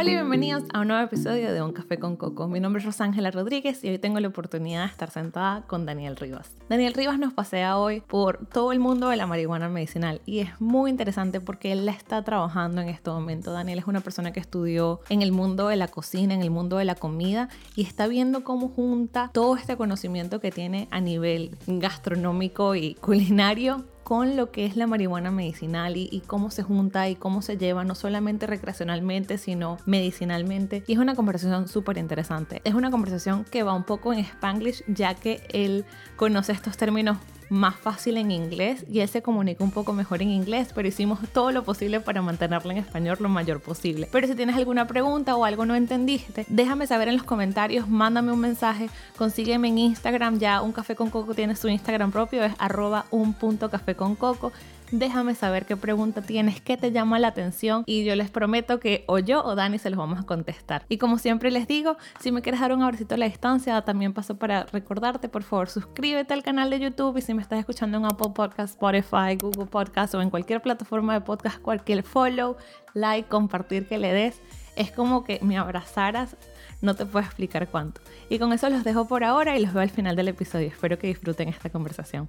Hola y bienvenidos a un nuevo episodio de Un Café con Coco. Mi nombre es Rosángela Rodríguez y hoy tengo la oportunidad de estar sentada con Daniel Rivas. Daniel Rivas nos pasea hoy por todo el mundo de la marihuana medicinal y es muy interesante porque él la está trabajando en este momento. Daniel es una persona que estudió en el mundo de la cocina, en el mundo de la comida y está viendo cómo junta todo este conocimiento que tiene a nivel gastronómico y culinario con lo que es la marihuana medicinal y, cómo se junta y cómo se lleva, no solamente recreacionalmente, sino medicinalmente. Y es una conversación súper interesante. Es una conversación que va un poco en spanglish, ya que él conoce estos términos más fácil en inglés y él se comunica un poco mejor en inglés, pero hicimos todo lo posible para mantenerlo en español lo mayor posible. Pero si tienes alguna pregunta o algo no entendiste, déjame saber en los comentarios, mándame un mensaje, consígueme en Instagram, ya un café con coco tiene su Instagram propio, es arroba un punto café con coco déjame saber qué pregunta tienes, qué te llama la atención y yo les prometo que o yo o Dani se los vamos a contestar. Y como siempre les digo, si me quieres dar un abracito a la distancia, también paso para recordarte, por favor, suscríbete al canal de YouTube y si me estás escuchando en Apple Podcast, Spotify, Google Podcast o en cualquier plataforma de podcast, cualquier follow, like, compartir que le des, es como que me abrazaras no te puedo explicar cuánto. Y con eso los dejo por ahora y los veo al final del episodio. Espero que disfruten esta conversación.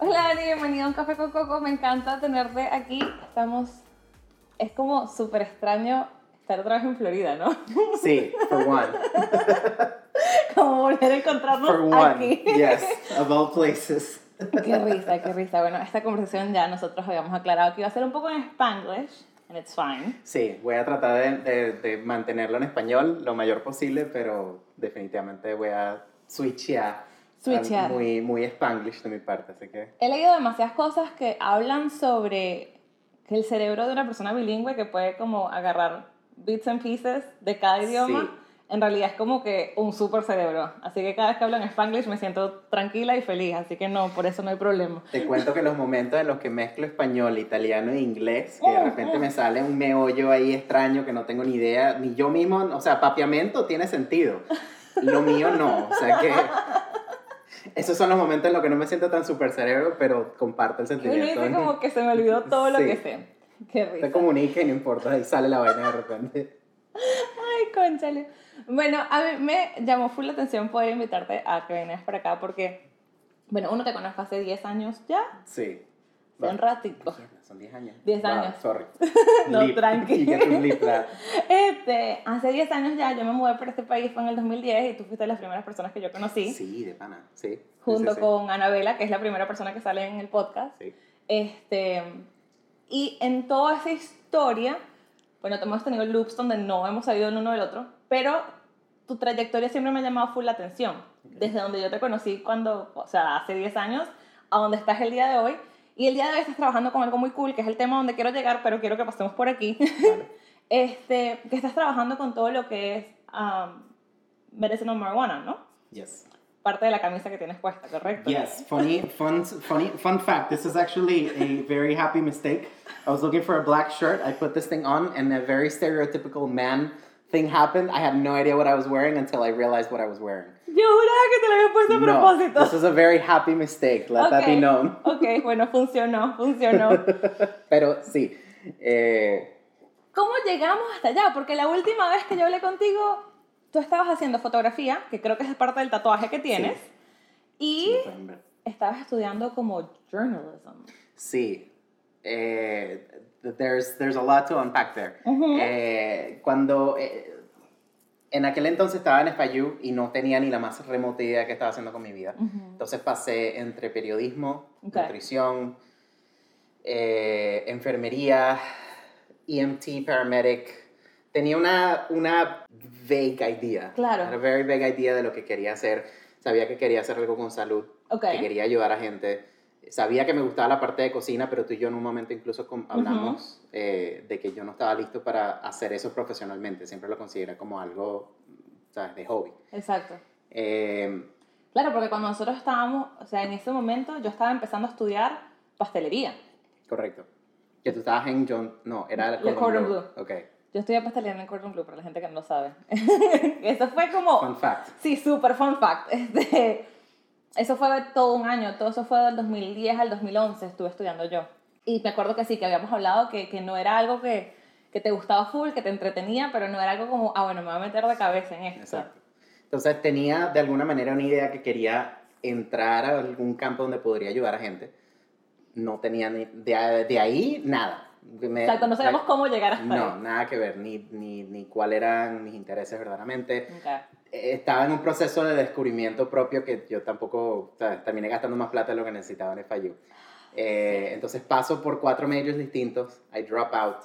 Hola Dani, bienvenido a un café con coco. Me encanta tenerte aquí. Estamos. Es como súper extraño estar otra vez en Florida, ¿no? Sí, for one. como volver a encontrarnos for one. aquí. Yes, of all places. qué risa, qué risa. Bueno, esta conversación ya nosotros habíamos aclarado que iba a ser un poco en Spanglish. And it's fine. Sí, voy a tratar de, de, mantenerlo en español lo mayor posible, pero definitivamente voy a switchear muy, muy spanglish de mi parte, así que... He leído demasiadas cosas que hablan sobre que el cerebro de una persona bilingüe que puede como agarrar bits and pieces de cada idioma, en realidad es como que un super cerebro. Así que cada vez que hablo en spanglish me siento tranquila y feliz, así que no, por eso no hay problema. Te cuento que los momentos en los que mezclo español, italiano e inglés, que de repente me sale un meollo ahí extraño que no tengo ni idea, ni yo mismo, o sea, papiamento tiene sentido. Lo mío no, o sea que esos son los momentos en los que no me siento tan super cerebro, pero comparto el sentimiento. Me como que se me olvidó todo lo que sé. Qué risa. Te comunica y no importa, ahí sale la vaina de repente. Ay, conchale. Bueno, a mí me llamó full la atención poder invitarte a que vengas para acá porque, bueno, uno te conozco hace 10 años ya. Sí. Son ratitos. Son 10 años. 10 años. sorry. no, tranquilo. este, hace 10 años ya yo me mudé para este país, fue en el 2010 y tú fuiste de las primeras personas que yo conocí. Sí, de pana, sí. Junto con Anabela, que es la primera persona que sale en el podcast. Sí. Este, y en toda esa historia, bueno, hemos tenido loops donde no hemos sabido el uno del otro, pero tu trayectoria siempre me ha llamado full la atención. Desde donde yo te conocí cuando, o sea, hace 10 años, a donde estás el día de hoy y el día de hoy estás trabajando con algo muy cool, que es el tema donde quiero llegar, pero quiero que pasemos por aquí. este, que estás trabajando con todo lo que es um, medicinal marijuana, ¿no? Yes. Parte de la camisa que tienes puesta, ¿correcto? Yes. Funny, fun, funny, fun fact. This is actually a very happy mistake. I was looking for a black shirt. I put this thing on, and a very stereotypical man thing happened. I had no idea what I was wearing until I realized what I was wearing. Yo juraba que te lo había puesto a propósito. No, this is a very happy mistake. Let that be known. Ok, bueno, funcionó, funcionó. Pero sí. Eh... ¿Cómo llegamos hasta allá? Porque la última vez que yo hablé contigo, tú estabas haciendo fotografía, que creo que es parte del tatuaje que tienes, y estabas estudiando como journalism. Sí. Eh, there's, there's a lot to unpack there. eh, cuando... Eh, en aquel entonces estaba en FIU y no tenía ni la más remota idea de qué estaba haciendo con mi vida. Entonces pasé entre periodismo, nutrición, eh, enfermería, EMT, paramedic. Tenía una, una vague idea. Claro. Una very vague idea de lo que quería hacer. Sabía que quería hacer algo con salud, que quería ayudar a gente sabía que me gustaba la parte de cocina, pero tú y yo en un momento incluso hablamos eh, de que yo no estaba listo para hacer eso profesionalmente. Siempre lo consideré como algo, ¿sabes?, de hobby. Exacto. Em, claro, porque cuando nosotros estábamos, o sea, en ese momento yo estaba empezando a estudiar pastelería. Correcto. Que tú estabas en John, no, era el Cordon, Blue. Ok. Yo estudié pastelería en el Cordon Blue, para la gente que no lo sabe. eso fue como... Fun fact. Sí, súper fun fact. Este, eso fue todo un año, todo eso fue del 2010 al 2011, estuve estudiando yo. Y me acuerdo que sí, que habíamos hablado que, que no era algo que, que te gustaba full, que te entretenía, pero no era algo como, ah, bueno, me voy a meter de cabeza en esto. Exacto. Entonces tenía de alguna manera una idea que quería entrar a algún campo donde podría ayudar a gente. No tenía ni, de, de ahí nada. Me- Exacto, no sabemos cómo llegar hasta No, ahí. nada que ver, ni, ni, ni cuáles eran mis intereses verdaderamente. Ok. Estaba en un proceso de descubrimiento propio que yo tampoco, o sea, terminé gastando más plata de lo que necesitaba en FIU. Eh, entonces paso por cuatro majors distintos, I drop out,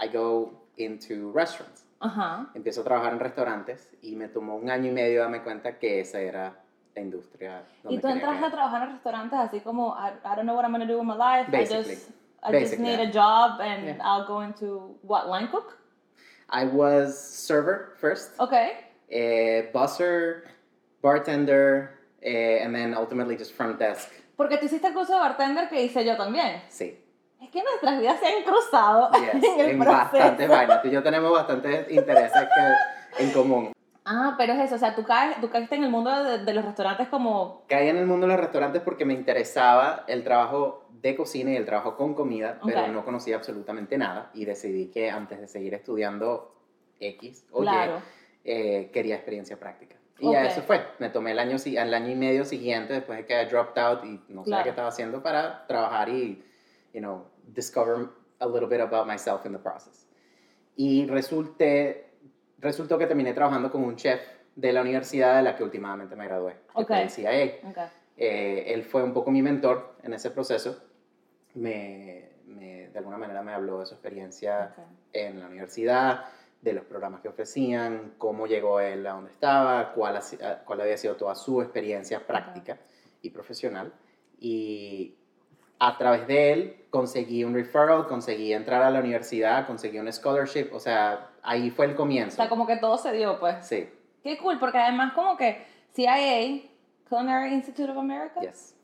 I go into restaurants. Ajá. Empiezo a trabajar en restaurantes y me tomó un año y medio darme cuenta que esa era la industria. donde Y tú entraste a trabajar en restaurantes así como, I, I don't know what I'm going to do with my life. Basically. I just, I just Basically, need a job and Yeah. I'll go into, what, line cook? I was server first, Ok. Eh, busser, bartender, eh, and then ultimately just front desk. Porque tú hiciste el curso de bartender que hice yo también. Sí. Es que nuestras vidas se han cruzado Yes, en el en proceso. bastantes vainas. Tú y yo tenemos bastantes intereses que, en común. Ah, pero es eso, o sea, tú, caes, tú caíste en el mundo de, de los restaurantes como... Caí en el mundo de los restaurantes porque me interesaba el trabajo de cocina y el trabajo con comida, pero Ok. no conocía absolutamente nada y decidí que antes de seguir estudiando X o Claro. Y, eh, quería experiencia práctica. Y Ok. ya eso fue. Me tomé el año, el año y medio siguiente después de que dropped out y no sabía Claro. qué estaba haciendo para trabajar y, you know, discover a little bit about myself in the process. Y resulté, resultó que terminé trabajando con un chef de la universidad de la que últimamente me gradué, que Ok. fue el CIA. Ok. Eh, él fue un poco mi mentor en ese proceso. Me, me- de alguna manera me habló de su experiencia Ok. en la universidad, de los programas que ofrecían, cómo llegó él a donde estaba, cuál, ha ah, cuál había sido toda su experiencia práctica y profesional. Y a través de él conseguí un referral, conseguí entrar a la universidad, conseguí un scholarship, o sea, ahí fue el O comienzo. sea, como que todo se dio, pues. Sí, Qué cool, porque además como que CIA, Culinary Institute of America, yes.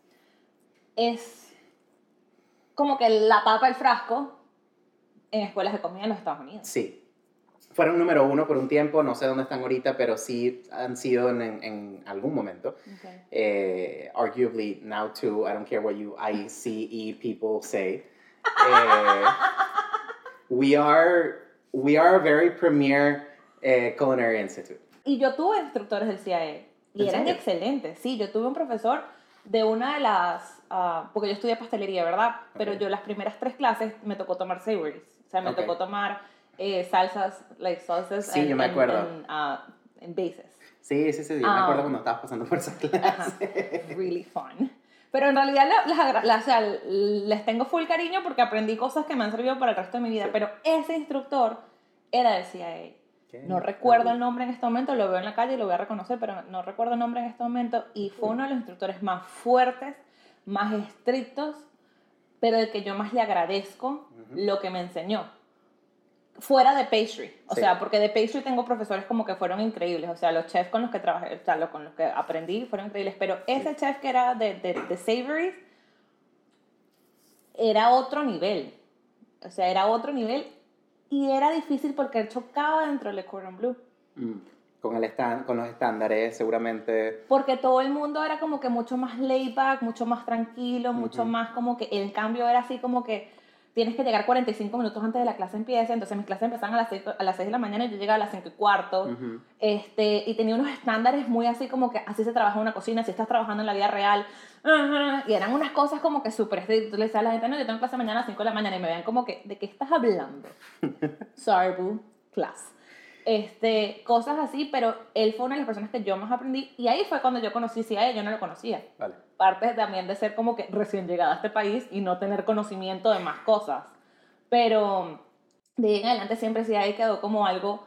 es como que la tapa del frasco en escuelas de comida en los Estados Unidos. Sí. Fueron número uno por un tiempo, no sé dónde están ahorita, pero sí han sido en, en- algún momento. Ok. Eh, arguably, now too, I don't care what you ICE people say. Eh, we are we are a very premier eh, culinary institute. Y yo tuve instructores del CIA y ¿En eran serio? excelentes. Sí, yo tuve un profesor de una de las, ah, porque yo estudié pastelería, ¿verdad? Pero Ok. yo las primeras tres clases me tocó tomar savories. O sea, me Ok. tocó tomar eh, salsas, like salsas Sí, en, yo me acuerdo. ah, en bases. Sí, sí, sí, yo me Ah. acuerdo cuando estabas pasando por esa clase. really fun. Pero en realidad la- las agra- la- o sea, les tengo full cariño porque aprendí cosas que me han servido para el resto de mi vida. Sí. Pero ese instructor era del CIA. Qué No recuerdo el nombre en este momento, lo veo en la calle y lo voy a reconocer, pero no recuerdo el nombre en este momento. Y fue uno de los instructores más fuertes, más estrictos, pero el que yo más le agradezco Ujú. lo que me enseñó. Fuera de pastry, o Sí. sea, porque de pastry tengo profesores como que fueron increíbles, o sea, los chefs con los que trabajé, o sea, los con los que aprendí fueron increíbles, pero ese chef que era de, de, de savories era otro nivel, o sea, era otro nivel y era difícil porque él chocaba dentro del cordon bleu. Mm. Con, el estan- con los estándares, seguramente. Porque todo el mundo era como que mucho más laid back, mucho más tranquilo, mucho Ujú. más como que el cambio era así como que tienes que llegar 45 minutos antes de la clase empiece, entonces mis clases empezaban a las 6, a las 6 de la mañana y yo llegaba a las 5 y cuarto. Este, y tenía unos estándares muy así como que así se trabaja en una cocina, si estás trabajando en la vida real. Y eran unas cosas como que súper. Tú le decías a la gente, no, yo tengo clase mañana a las 5 de la mañana y me vean como que, ¿de qué estás hablando? Sorry, boo, class. Este, cosas así, pero él fue una de las personas que yo más aprendí y ahí fue cuando yo conocí CIA, yo no lo conocía. Vale. Parte también de ser como que recién llegada a este país y no tener conocimiento de más cosas. Pero de ahí en adelante siempre CIA quedó como algo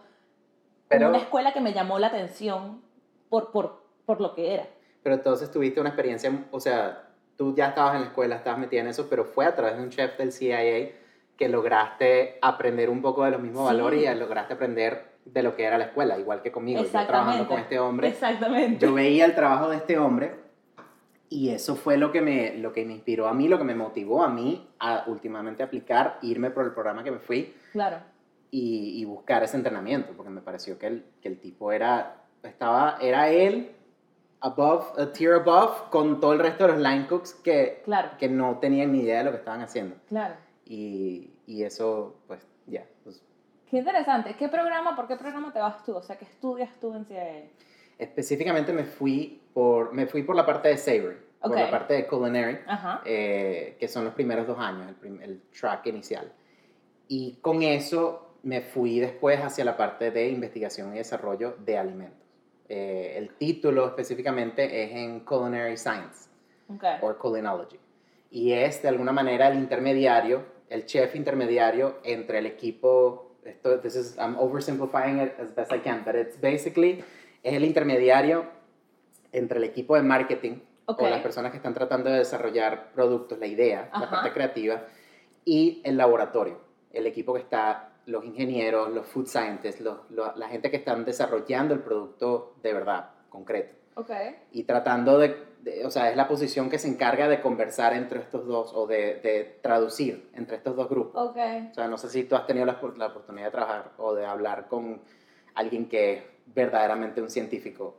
Pero, una escuela que me llamó la atención por, por, por lo que era. pero entonces tuviste una experiencia, o sea, tú ya estabas en la escuela, estabas metida en eso, pero fue a través de un chef del CIA que lograste aprender un poco de los mismos Sí. valores y lograste aprender de lo que era la escuela, igual que conmigo. Yo trabajando con este hombre, Exactamente. yo veía el trabajo de este hombre y eso fue lo que me, lo que me inspiró a mí, lo que me motivó a mí a últimamente aplicar, irme por el programa que me fui Claro. y, y buscar ese entrenamiento, porque me pareció que el, que el tipo era, estaba, era él, above, a tier above, con todo el resto de los line cooks que, Claro. que no tenían ni idea de lo que estaban haciendo. Claro. Y, y eso, pues, ya, was Qué interesante. ¿Qué programa, por qué programa te vas tú? O sea, ¿qué estudias tú en CIA? Específicamente me fui por, me fui por la parte de Savory, por Ok. la parte de Culinary, eh, que son los primeros dos años, el, prim- el track inicial. Y con eso me fui después hacia la parte de investigación y desarrollo de alimentos. Eh, el título específicamente es en Culinary Science Ok. o Culinology. Y es de alguna manera el intermediario, el chef intermediario entre el equipo, esto, this is, I'm oversimplifying it as best I can, but it's basically, es el intermediario entre el equipo de marketing Ok. o las personas que están tratando de desarrollar productos, la idea, Ajá. la parte creativa, y el laboratorio, el equipo que está, los ingenieros, los food scientists, los- lo- la gente que están desarrollando el producto de verdad, concreto Ok. y tratando de, de- o sea, es la posición que se encarga de conversar entre estos dos o de, de traducir entre estos dos grupos. Ok. O sea, no sé si tú has tenido la, la oportunidad de trabajar o de hablar con alguien que es verdaderamente un científico.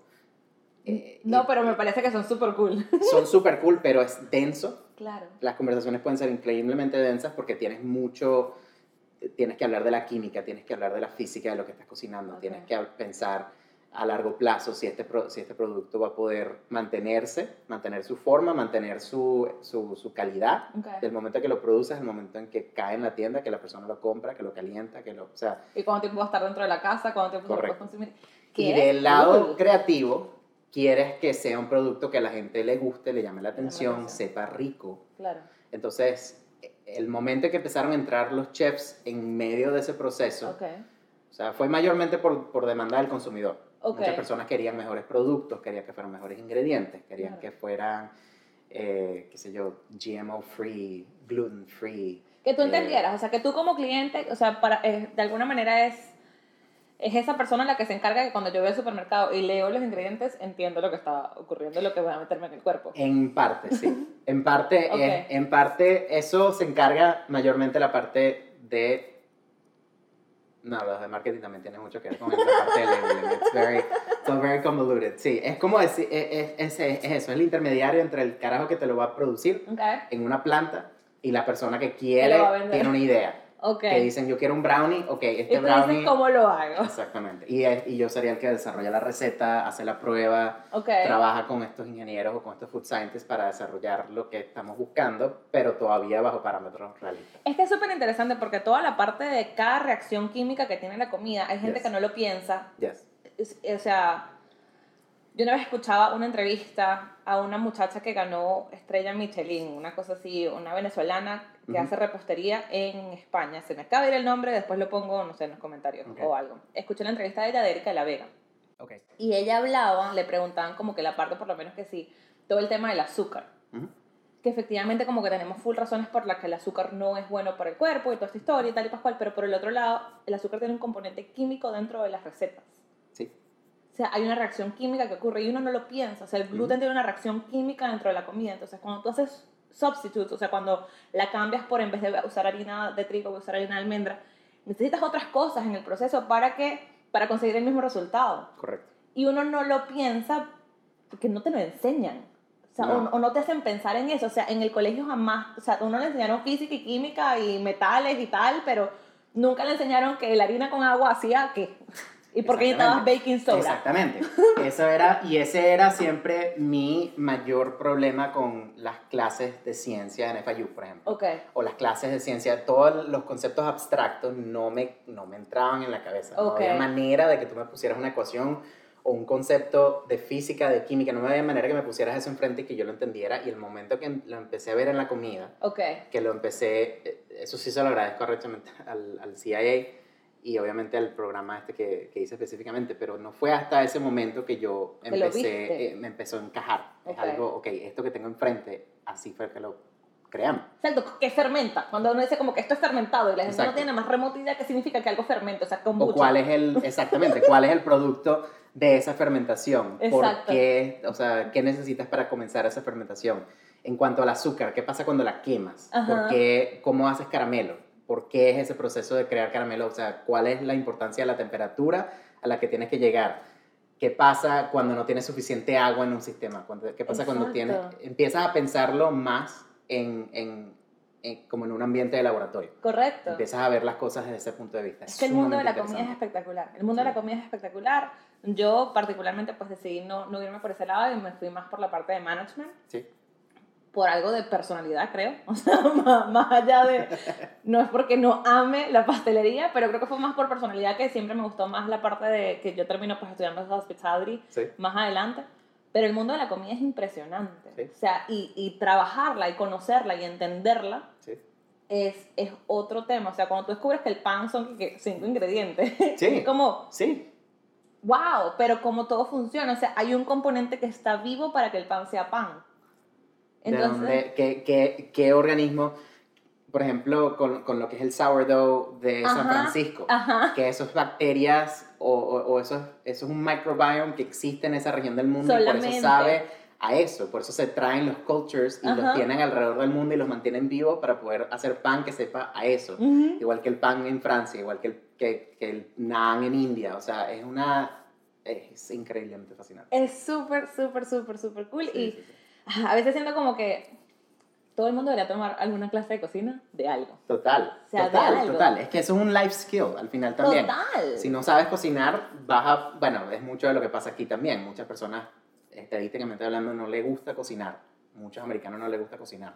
Eh, No, y pero me parece que son súper cool. Son súper cool, pero es denso. Claro. Las conversaciones pueden ser increíblemente densas porque tienes mucho, tienes que hablar de la química, tienes que hablar de la física de lo que estás cocinando, Ok. tienes que pensar a largo plazo si este, si este producto va a poder mantenerse, mantener su forma, mantener su, su, su calidad. Ok. Del momento que lo produces, el momento en que cae en la tienda, que la persona lo compra, que lo calienta, que lo... O sea, ¿Y cuánto tiempo va a estar dentro de la casa? ¿Cuánto tiempo se lo Correcto. consumir? y ¡Qué del lado cool! creativo, quieres que sea un producto que a la gente le guste, le llame la atención, atención. sepa rico. Claro. Entonces, el momento en que empezaron a entrar los chefs en medio de ese proceso, o sea, fue mayormente por, por demanda del consumidor. Ok. Muchas personas querían mejores productos, querían que fueran mejores ingredientes, querían Claro. que fueran, eh, qué sé yo, GMO free, gluten free. Que tú eh, entendieras, o sea, que tú como cliente, o sea, para, eh, de alguna manera es, es esa persona la que se encarga que cuando yo voy al supermercado y leo los ingredientes, entiendo lo que está ocurriendo lo que voy a meterme en el cuerpo. En parte, sí. En parte, Ok. es- en parte, eso se encarga mayormente la parte de... No, los de marketing también tienen mucho que ver con la parte de labeling. It's very, all very convoluted. Sí, es como decir, es, es, es- es eso, es el intermediario entre el carajo que te lo va a producir Ok. en una planta y la persona que quiere, tiene una idea. Ok. Que dicen, yo quiero un brownie, ok, y este tú brownie... dices cómo lo hago. Exactamente. Y, y yo sería el que desarrolla la receta, hace la prueba, Ok. trabaja con estos ingenieros o con estos food scientists para desarrollar lo que estamos buscando, pero todavía bajo parámetros realistas. Es que es súper interesante porque toda la parte de cada reacción química que tiene la comida, hay gente Yes. que no lo piensa. Yes. Es- o sea, yo una vez escuchaba una entrevista a una muchacha que ganó estrella Michelin, una cosa así, una venezolana que Ujú. hace repostería en España. Se me acaba de ir el nombre, después lo pongo, no sé, en los comentarios Ok. o algo. Escuché la entrevista de ella de Erika de la Vega. Ok. Y ella hablaba, le preguntaban como que la parte, por lo menos que sí, todo el tema del azúcar. Ujú. Que efectivamente como que tenemos full razones por las que el azúcar no es bueno para el cuerpo y toda esta historia y tal y pascual, pero por el otro lado, el azúcar tiene un componente químico dentro de las recetas. O sea, hay una reacción química que ocurre y uno no lo piensa. O sea, el gluten Ujú. tiene una reacción química dentro de la comida. Entonces, cuando tú haces substitutes, o sea, cuando la cambias por en vez de usar harina de trigo, usar harina de almendra, necesitas otras cosas en el proceso para que para conseguir el mismo resultado. Correcto. Y uno no lo piensa porque no te lo enseñan. O sea, No. o, o no te hacen pensar en eso. O sea, en el colegio jamás, o sea, uno le enseñaron física y química y metales y tal, pero nunca le enseñaron que la harina con agua hacía qué. ¿Y por qué necesitabas baking soda? Exactamente. Eso era, y ese era siempre mi mayor problema con las clases de ciencia en FIU, por ejemplo. Ok. O las clases de ciencia, todos los conceptos abstractos no me, no me entraban en la cabeza. No Ok. había manera de que tú me pusieras una ecuación o un concepto de física, de química, no había manera que me pusieras eso enfrente y que yo lo entendiera. Y el momento que lo empecé a ver en la comida, Ok. que lo empecé, eh, eso sí se lo agradezco correctamente al, al CIA y obviamente al programa este que, que hice específicamente, pero no fue hasta ese momento que yo Que empecé, eh, me empezó a encajar. Ok. Es algo, ok, esto que tengo enfrente, así fue que lo creamos. Exacto, ¿qué fermenta? Cuando uno dice como que esto es fermentado y la gente no Exacto. tiene más remota idea qué significa que algo fermente, o sea, kombucha. O cuál es el, exactamente, cuál es el producto de esa fermentación. ¿Por Exacto. qué, o sea, qué necesitas para comenzar esa fermentación? En cuanto al azúcar, ¿qué pasa cuando la quemas? Ajá. ¿Por qué, ¿Cómo haces caramelo? ¿Por qué es ese proceso de crear caramelo? O sea, ¿cuál es la importancia de la temperatura a la que tienes que llegar? ¿Qué pasa cuando no tienes suficiente agua en un sistema? ¿Qué pasa cuando tienes, empiezas a pensarlo más en, en eh, como en un ambiente de laboratorio. Correcto. Empiezas a ver las cosas desde ese punto de vista. Es que el mundo de la comida es espectacular. El mundo de la comida es espectacular. Yo particularmente pues decidí no, no irme por ese lado y me fui más por la parte de management. Sí, por algo de personalidad, creo. O sea, más, más allá de... No es porque no ame la pastelería, pero creo que fue más por personalidad que siempre me gustó más la parte de que yo termino pues estudiando hospitality sí. más adelante. Pero el mundo de la comida es impresionante. Sí. O sea, y, y trabajarla y conocerla y entenderla Sí. es, es otro tema. O sea, cuando tú descubres que el pan son cinco ingredientes, es como, Sí, wow, pero como todo funciona. O sea, hay un componente que está vivo para que el pan sea pan. ¿De dónde, qué, qué, qué organismo, por ejemplo, con, con lo que es el sourdough de San Ajá, Francisco, Ajá. que esas bacterias o, o, o eso, eso es un microbiome que existe en esa región del mundo y por Solamente. eso sabe a eso, por eso se traen los cultures y Ajá. los tienen alrededor del mundo y los mantienen vivos para poder hacer pan que sepa a eso. Ujú. Igual que el pan en Francia, igual que el, que, que el naan en India, o sea, es una... es increíblemente fascinante. Es súper, súper, súper, súper cool. Sí, y sí, sí. A veces siento como que todo el mundo debería tomar alguna clase de cocina de algo. Total, O sea, total, algo. total. Es que eso es un life skill al final también. Total. Si no sabes cocinar, vas a... Bueno, es mucho de lo que pasa aquí también. Muchas personas, estadísticamente hablando, no les gusta cocinar. Muchos americanos no les gusta cocinar.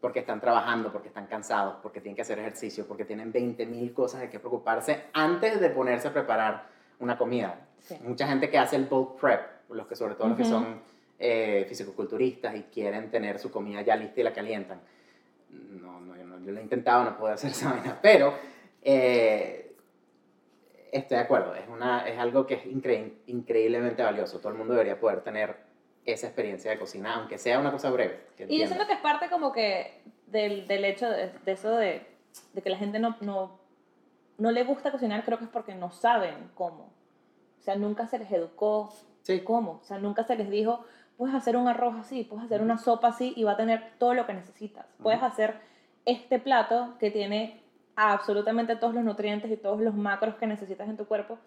Porque están trabajando, porque están cansados, porque tienen que hacer ejercicio, porque tienen 20.000 cosas de que preocuparse antes de ponerse a preparar una comida. Sí. Mucha gente que hace el bulk prep, los que sobre todo los que son eh, fisicoculturistas y quieren tener su comida ya lista y la calientan. No, no, yo, no, yo lo he intentado, no puedo hacer esa vaina, pero eh, estoy de acuerdo, es, una, es algo que es incre- increíblemente valioso. Todo el mundo debería poder tener esa experiencia de cocina, aunque sea una cosa breve. Y yo siento que es parte como que del, del hecho de, de eso de, de que la gente no, no, no le gusta cocinar, creo que es porque no saben cómo. O sea, nunca se les educó Sí. cómo. O sea, nunca se les dijo, puedes hacer un arroz así, puedes hacer una sopa así y va a tener todo lo que necesitas. Puedes hacer este plato que tiene absolutamente todos los nutrientes y todos los macros que necesitas en tu cuerpo,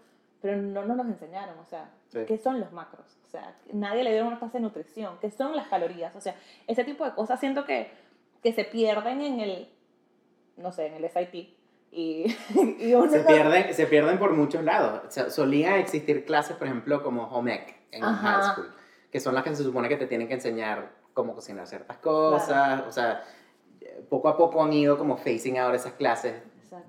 pero no nos los enseñaron. O sea, Sí. ¿qué son los macros? O sea, nadie le dio una clase de nutrición. ¿Qué son las calorías? O sea, ese tipo de cosas siento que, que se pierden en el, no sé, en el SIT. Y, y uno Se no- pierden, se pierden por muchos lados. O sea, solía existir clases, por ejemplo, como home ec en Ajá. high school, que son las que se supone que te tienen que enseñar cómo cocinar ciertas cosas. O sea, poco a poco han ido como facing out esas clases.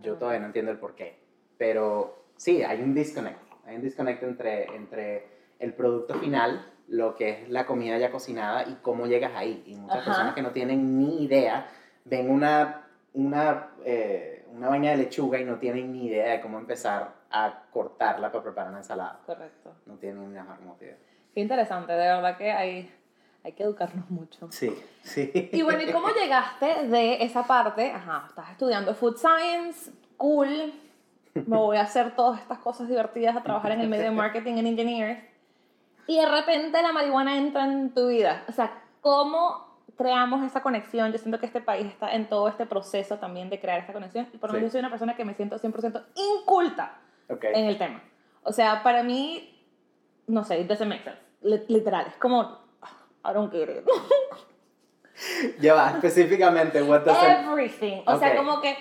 Yo todavía no entiendo el por qué. Pero sí, hay un disconnect. Hay un disconnect entre, entre el producto final, lo que es la comida ya cocinada y cómo llegas ahí. Y muchas Ajá. personas que no tienen ni idea ven una, una, eh, una vaina de lechuga y no tienen ni idea de cómo empezar a cortarla para preparar una ensalada. Correcto. No tienen ni la más idea. Qué interesante, de verdad que hay, hay que educarnos mucho. Sí, sí. Y bueno, ¿y cómo llegaste de esa parte? Ajá, estás estudiando food science, cool, me voy a hacer todas estas cosas divertidas, a trabajar en el medio de marketing en engineers, y de repente la marihuana entra en tu vida. O sea, ¿cómo creamos esa conexión? Yo siento que este país está en todo este proceso también de crear esa conexión, y por lo Sí. menos yo soy una persona que me siento 100% inculta Ok. en el tema. O sea, para mí, no sé, it doesn't make sense. Li- Literal, es como, I don't get it. Ya va, específicamente, what does Everything. O sea, Ok. como que,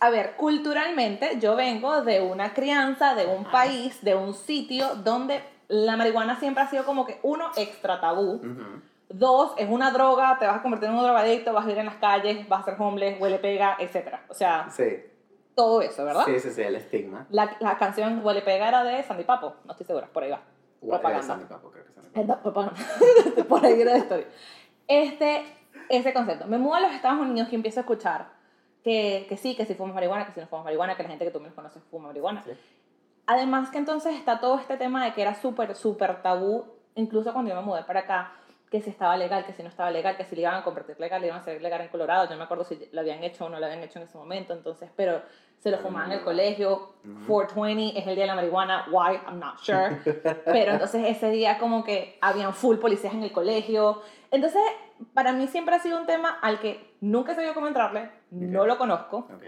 a ver, culturalmente yo vengo de una crianza, de un país, de un sitio donde la marihuana siempre ha sido como que, uno, extra tabú. Ujú. Dos, es una droga, te vas a convertir en un drogadicto, vas a ir en las calles, vas a ser homeless, huele pega, etc. O sea, Sí, todo eso, ¿verdad? sí, sí, sí, el estigma. La, la canción Huele pega era de Sandy Papo, no estoy segura, por ahí va. Propaganda. Sandy Papo, creo que Sandy Papo. Es la propaganda. Por ahí era la historia. Este, ese concepto. Me mudo a los Estados Unidos y empiezo a escuchar que, que sí, que si fumas marihuana, que si no fumas marihuana, que la gente que tú menos conoces fuma marihuana. Sí. Además que entonces está todo este tema de que era súper, súper tabú, incluso cuando yo me mudé para acá, que si estaba legal, que si no estaba legal, que si le iban a convertir legal, le iban a hacer legal en Colorado. Yo no me acuerdo si lo habían hecho o no lo habían hecho en ese momento, entonces, pero se lo fumaban no, en el no. colegio. Ujú. 420 es el día de la marihuana. Why? I'm not sure. Pero entonces ese día como que habían full policías en el colegio. Entonces, para mí siempre ha sido un tema al que nunca he sabido cómo entrarle, no Ok. lo conozco, Ok.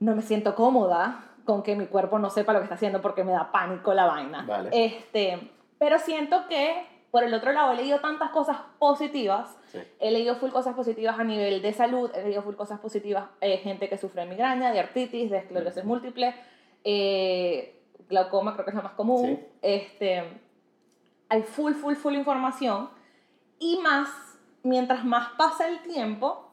no me siento cómoda con que mi cuerpo no sepa lo que está haciendo porque me da pánico la vaina. Vale. Este, pero siento que por el otro lado he leído tantas cosas positivas. Sí. He leído full cosas positivas a nivel de salud, he leído full cosas positivas, eh, gente que sufre migraña, de artritis, de esclerosis múltiple, eh, glaucoma creo que es la más común. Sí. Este, hay full, full, full información. Y más, mientras más pasa el tiempo,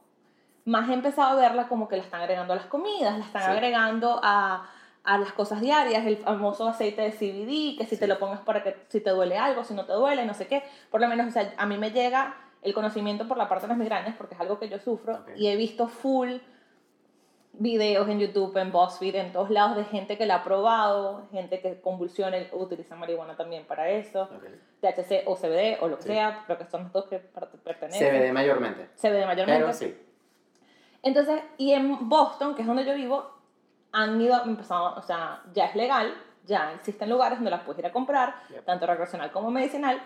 más he empezado a verla como que la están agregando a las comidas, la están agregando a, a las cosas diarias, el famoso aceite de CBD, que si te lo pongas para que si te duele algo, si no te duele, no sé qué. Por lo menos, o sea, a mí me llega el conocimiento por la parte de las migrañas, porque es algo que yo sufro, Ok. y he visto full videos en YouTube, en BuzzFeed, en todos lados de gente que la ha probado, gente que convulsiona, utiliza marihuana también para eso, Ok. THC o CBD o lo que Sí. sea, creo que son los dos que per- pertenecen. CBD mayormente. CBD mayormente. Pero sí. Entonces, y en Boston, que es donde yo vivo, han ido, empezado, o sea, ya es legal, ya existen lugares donde las puedes ir a comprar, Yep. tanto recreacional como medicinal,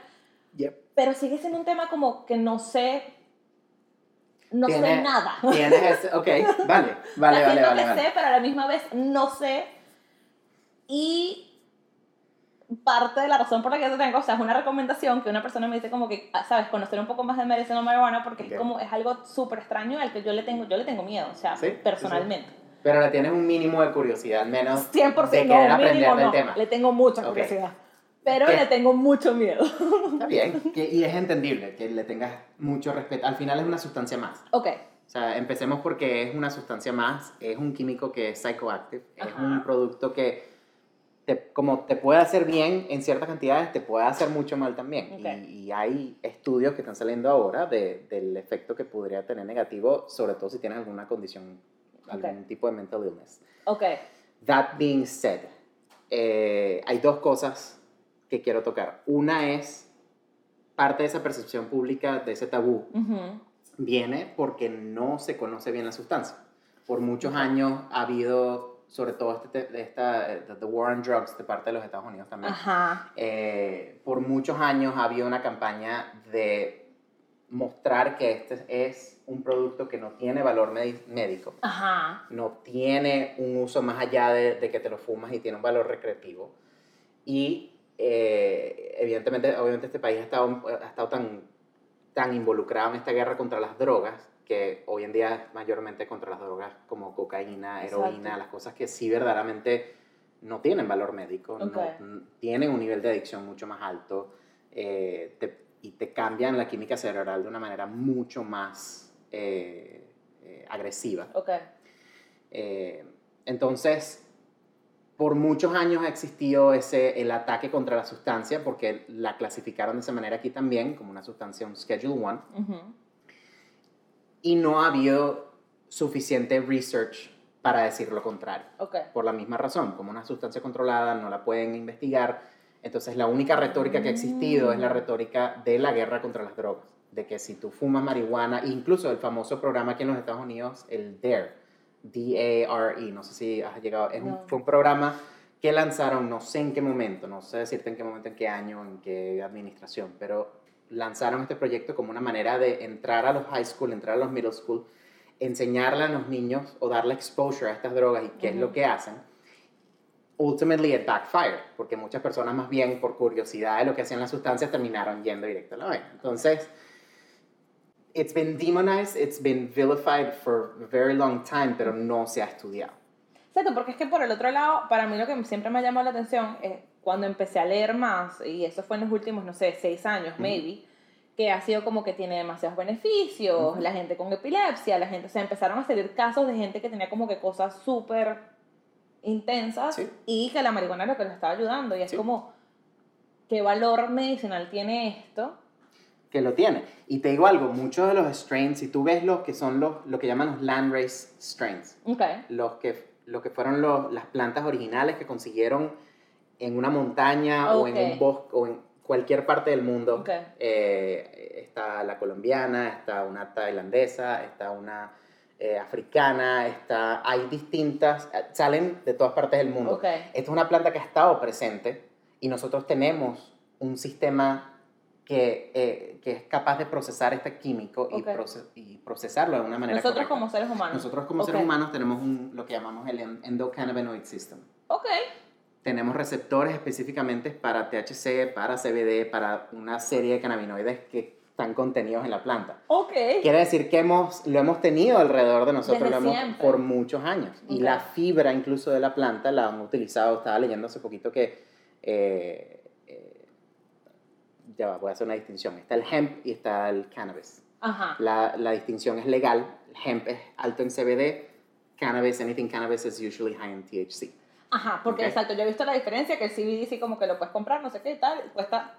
Yep. pero sigue siendo un tema como que no sé, no sé nada. Tienes ese. Ok, vale, vale, sea, vale, vale. que vale. sé, pero a la misma vez no sé. Y parte de la razón por la que yo te tengo, o sea, es una recomendación que una persona me dice como que, ah, sabes, conocer un poco más de medicinal marihuana porque Ok. es como, es algo súper extraño al que yo le tengo, yo le tengo miedo, o sea, Sí, sí, sí. Pero le tienes un mínimo de curiosidad, al menos. 100% de no, querer aprender mínimo del no. tema. Le tengo mucha curiosidad. Pero ¿Qué? le tengo mucho miedo. Está bien. y es entendible que le tengas mucho respeto. Al final es una sustancia más. ok. O sea, empecemos porque es una sustancia más, es un químico que es psychoactive, es Ajá. un producto que te, como te puede hacer bien en ciertas cantidades, te puede hacer mucho mal también. Ok. Y, y hay estudios que están saliendo ahora de, del efecto que podría tener negativo, sobre todo si tienes alguna condición, algún tipo de mental illness. Ok. That being said, eh, hay dos cosas que quiero tocar. Una es parte de esa percepción pública, de ese tabú, Ujú. viene porque no se conoce bien la sustancia. Por muchos años ha habido, sobre todo este, te- esta, eh, the war on drugs de parte de los Estados Unidos también. Ajá. Eh, por muchos años ha habido una campaña de mostrar que este es un producto que no tiene valor médico, Ajá. no tiene un uso más allá de, de que te lo fumas y tiene un valor recreativo. Y eh, evidentemente, obviamente este país ha estado, ha estado tan, tan involucrado en esta guerra contra las drogas, que hoy en día es mayormente contra las drogas como cocaína, heroína, Exacto. las cosas que sí verdaderamente no tienen valor médico, no- Ok. n- tienen un nivel de adicción mucho más alto eh, te- y te cambian la química cerebral de una manera mucho más eh, eh, agresiva. Ok. Eh, entonces, por muchos años ha existido ese, el ataque contra la sustancia, porque la clasificaron de esa manera aquí también, como una sustancia, un Schedule 1, Ujú. y no ha habido suficiente research para decir lo contrario. Ok. Por la misma razón, como una sustancia controlada, no la pueden investigar. Entonces, la única retórica que ha existido es la retórica de la guerra contra las drogas. De que si tú fumas marihuana, incluso el famoso programa aquí en los Estados Unidos, el DARE, D-A-R-E, no sé si has llegado, es un- fue un programa que lanzaron, no sé en qué momento, no sé decirte en qué momento, en qué año, en qué administración, pero lanzaron este proyecto como una manera de entrar a los high school, entrar a los middle school, enseñarle a los niños o darle exposure a estas drogas y qué es lo que hacen. Ultimately it backfired, porque muchas personas más bien por curiosidad de lo que hacían las sustancias terminaron yendo directo a la vaina. Entonces, it's been demonized, it's been vilified for a very long time, pero no se ha estudiado. Exacto, porque es que por el otro lado, para mí lo que siempre me ha llamado la atención es cuando empecé a leer más, y eso fue en los últimos, no sé, seis años, maybe, que ha sido como que tiene demasiados beneficios, Ujú. la gente con epilepsia, la gente, o sea, empezaron a salir casos de gente que tenía como que cosas súper intensas Sí. y que la marihuana era lo que les estaba ayudando, y es Sí. como, ¿qué valor medicinal tiene esto? que lo tiene. Y te digo algo, muchos de los strains, si tú ves los que son los, lo que llaman los landrace strains, los que, lo que fueron los- las plantas originales que consiguieron en una montaña o en un bosque o en cualquier parte del mundo. Eh, está la colombiana, está una tailandesa, está una eh, africana, está, hay distintas, eh, salen de todas partes del mundo. ok, Esta es una planta que ha estado presente y nosotros tenemos un sistema que, eh, que es capaz de procesar este químico y, Ok. proce- y procesarlo de una manera nosotros correcta. como seres humanos. Nosotros como Ok. seres humanos tenemos un, lo que llamamos el en- endocannabinoid system. Ok, tenemos receptores específicamente para THC, para CBD, para una serie de cannabinoides que están contenidos en la planta. Ok. Quiere decir que hemos, lo hemos tenido alrededor de nosotros lo hemos por muchos años. Y Ok. la fibra incluso de la planta la han utilizado, estaba leyendo hace poquito que, eh, eh, ya va, voy a hacer una distinción, está el hemp y está el cannabis. Ajá. La, la distinción es legal, el hemp es alto en CBD, cannabis, anything cannabis is usually high in THC. Ajá, porque Ok. exacto, yo he visto la diferencia que el CBD sí como que lo puedes comprar, no sé qué y tal, cuesta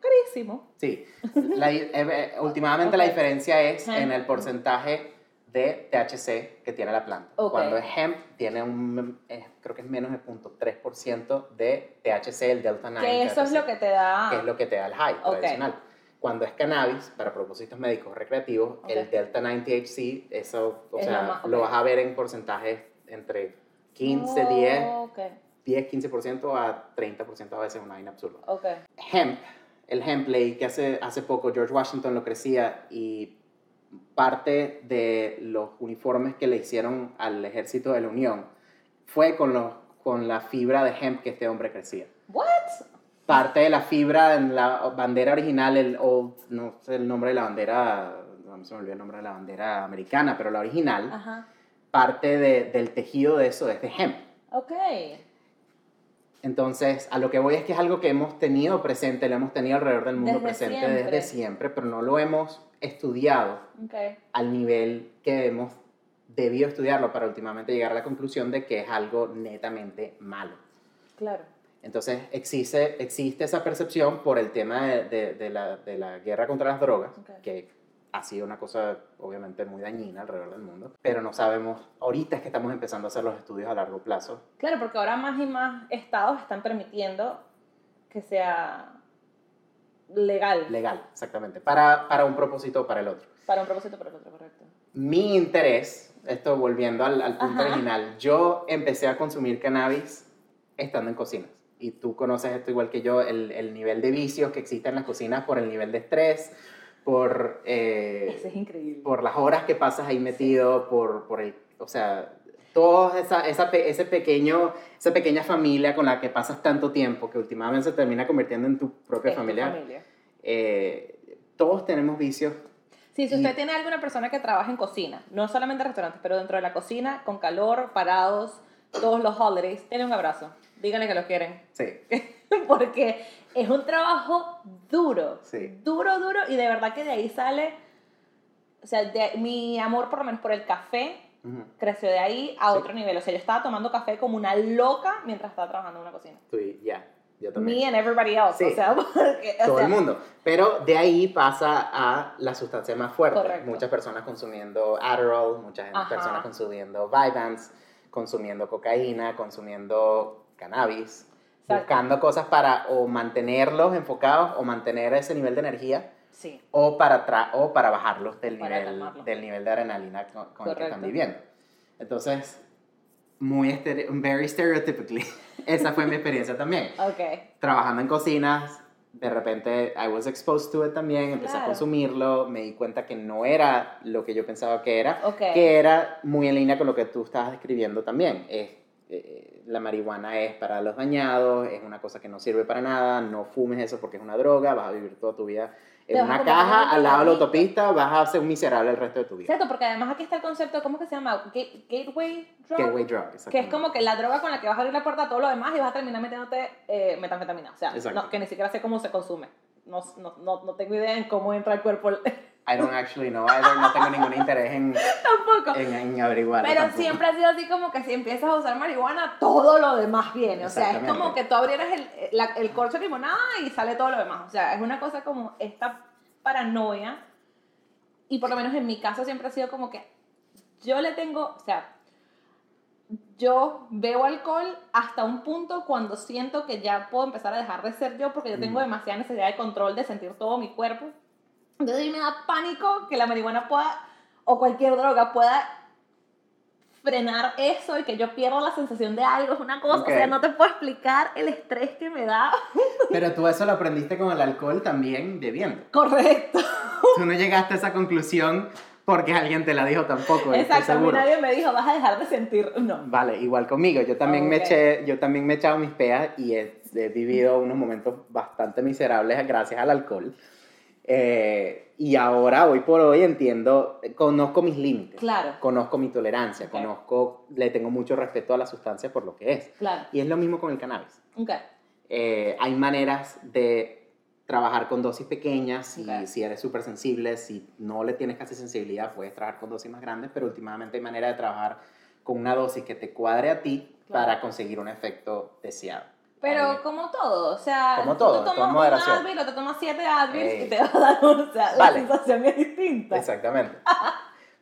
carísimo. Sí, La eh, eh, últimamente la Ok. diferencia es en el porcentaje de THC que tiene la planta. Ok. Cuando es hemp, tiene un, eh, creo que es menos de 0.3% de THC, el Delta 9. Que eso es THC, lo que te da... que es lo que te da el high Ok. tradicional. Cuando es cannabis, para propósitos médicos recreativos, el Delta 9 THC, eso, o Es sea, lo más- lo ok. vas a ver en porcentajes entre 15, 10, Oh, Ok, 10, 15% a 30% a veces, una vaina absurda hemp, el hemp leí que hace, hace poco George Washington lo crecía y parte de los uniformes que le hicieron al ejército de la Unión fue con, los, con la fibra de hemp que este hombre crecía. What? Parte de la fibra en la bandera original, el old, no sé el nombre de la bandera, no se me olvidó el nombre de la bandera americana, pero la original, Ajá. parte de- del tejido de eso es de hemp. Ok. Entonces, a lo que voy es que es algo que hemos tenido presente, lo hemos tenido alrededor del mundo Desde presente siempre. desde siempre, pero no lo hemos estudiado al nivel que hemos debido estudiarlo para últimamente llegar a la conclusión de que es algo netamente malo. Claro. Entonces, existe, existe esa percepción por el tema de, de- de la, de la guerra contra las drogas, que ha sido una cosa obviamente muy dañina alrededor del mundo, pero no sabemos, ahorita es que estamos empezando a hacer los estudios a largo plazo Claro, porque ahora más y más estados están permitiendo que sea legal legal, exactamente, para, para un propósito o para el otro. para un propósito para el otro, correcto. Mi interés, esto volviendo al, al punto Ajá. original, yo empecé a consumir cannabis estando en cocinas. Y tú conoces esto igual que yo, el, el nivel de vicios que existe en las cocinas por el nivel de estrés, por, eh, es por las horas que pasas ahí metido, por, por el, o sea, toda esa, esa, ese pequeño, esa pequeña familia con la que pasas tanto tiempo, que últimamente se termina convirtiendo en tu propia Es tu familia. Eh, todos tenemos vicios Sí, si Y- usted tiene alguna persona que trabaja en cocina, no solamente en restaurantes, pero dentro de la cocina, con calor, parados, todos los holidays, denle un abrazo. Díganle que lo quieren. Sí, Porque es un trabajo duro. Sí. Duro, duro. Y de verdad que de ahí sale. O sea, de- mi amor, por lo menos por el café, Ujú. creció de ahí a Sí. otro nivel. O sea, yo estaba tomando café como una loca mientras estaba trabajando en una cocina. Y- ya, yo también. Me and everybody else. Sí. O sea, porque, o Todo sea, el mundo. Pero de ahí pasa a la sustancia más fuerte. Correcto. Muchas personas consumiendo Adderall, muchas Ajá. personas consumiendo Vyvanse, consumiendo cocaína, consumiendo cannabis. Buscando cosas para o mantenerlos enfocados o mantener ese nivel de energía Sí. o para, tra- o para bajarlos del, Para nivel, del nivel de adrenalina con, con el que están viviendo. Entonces, muy estere- very stereotypically, esa fue mi experiencia también Ok. trabajando en cocinas, de repente I was exposed to it también, empecé a Claro. consumirlo, me di cuenta que no era lo que yo pensaba que era, Ok. que era muy en línea con lo que tú estabas describiendo también. Es, eh, la marihuana es para los dañados, es una cosa que no sirve para nada, no fumes eso porque es una droga, vas a vivir toda tu vida en una caja al lado de la autopista, vas a ser un miserable el resto de tu vida. Cierto, porque además aquí está el concepto, ¿cómo que se llama? Gate- gateway drug. Gateway drug, Que es como que la droga con la que vas a abrir la puerta a todo lo demás y vas a terminar metiéndote eh, metanfetamina. O sea, no, que ni siquiera sé cómo se consume. No, no, no, no tengo idea en cómo entra al cuerpo. I don't actually know either, no tengo ningún interés en, Tampoco. en, en averiguarlo Pero tampoco. siempre ha sido así como que si empiezas a usar marihuana, todo lo demás viene. O sea, es como que tú abrieras el, la- el corcho de limonada y sale todo lo demás. O sea, es una cosa como esta paranoia. Y por lo menos en mi caso siempre ha sido como que yo le tengo, o sea, yo bebo alcohol hasta un punto cuando siento que ya puedo empezar a dejar de ser yo porque yo tengo Mm. demasiada necesidad de control, de sentir todo mi cuerpo. Entonces a mí me da pánico que la marihuana pueda, o cualquier droga pueda frenar eso y que yo pierda la sensación de algo. Es una cosa, Ok. o sea, no te puedo explicar el estrés que me da. Pero tú eso lo aprendiste con el alcohol también bebiendo. Correcto. Tú no llegaste a esa conclusión porque alguien te la dijo tampoco. Exacto, a mí nadie me dijo, vas a dejar de sentir. No. Vale, igual conmigo. Yo también, me Ok. eché, yo también me he echado mis peas y he, he vivido unos momentos bastante miserables gracias al alcohol. Eh, y ahora, hoy por hoy, entiendo, conozco mis límites. Claro. Conozco mi tolerancia, conozco, le tengo mucho respeto a la sustancia por lo que es. Claro. Y es lo mismo con el cannabis. Eh, hay maneras de trabajar con dosis pequeñas, si, eres súper sensible, si no le tienes casi sensibilidad, puedes trabajar con dosis más grandes, pero últimamente hay manera de trabajar con una dosis que te cuadre a ti Claro. para conseguir un efecto deseado. Pero Ahí. como todo, o sea, Como tú todo, en tomas un. Advil o te tomas siete Advils Ey. y te va a dar, o sea, Vale. la sensación es distinta. Exactamente.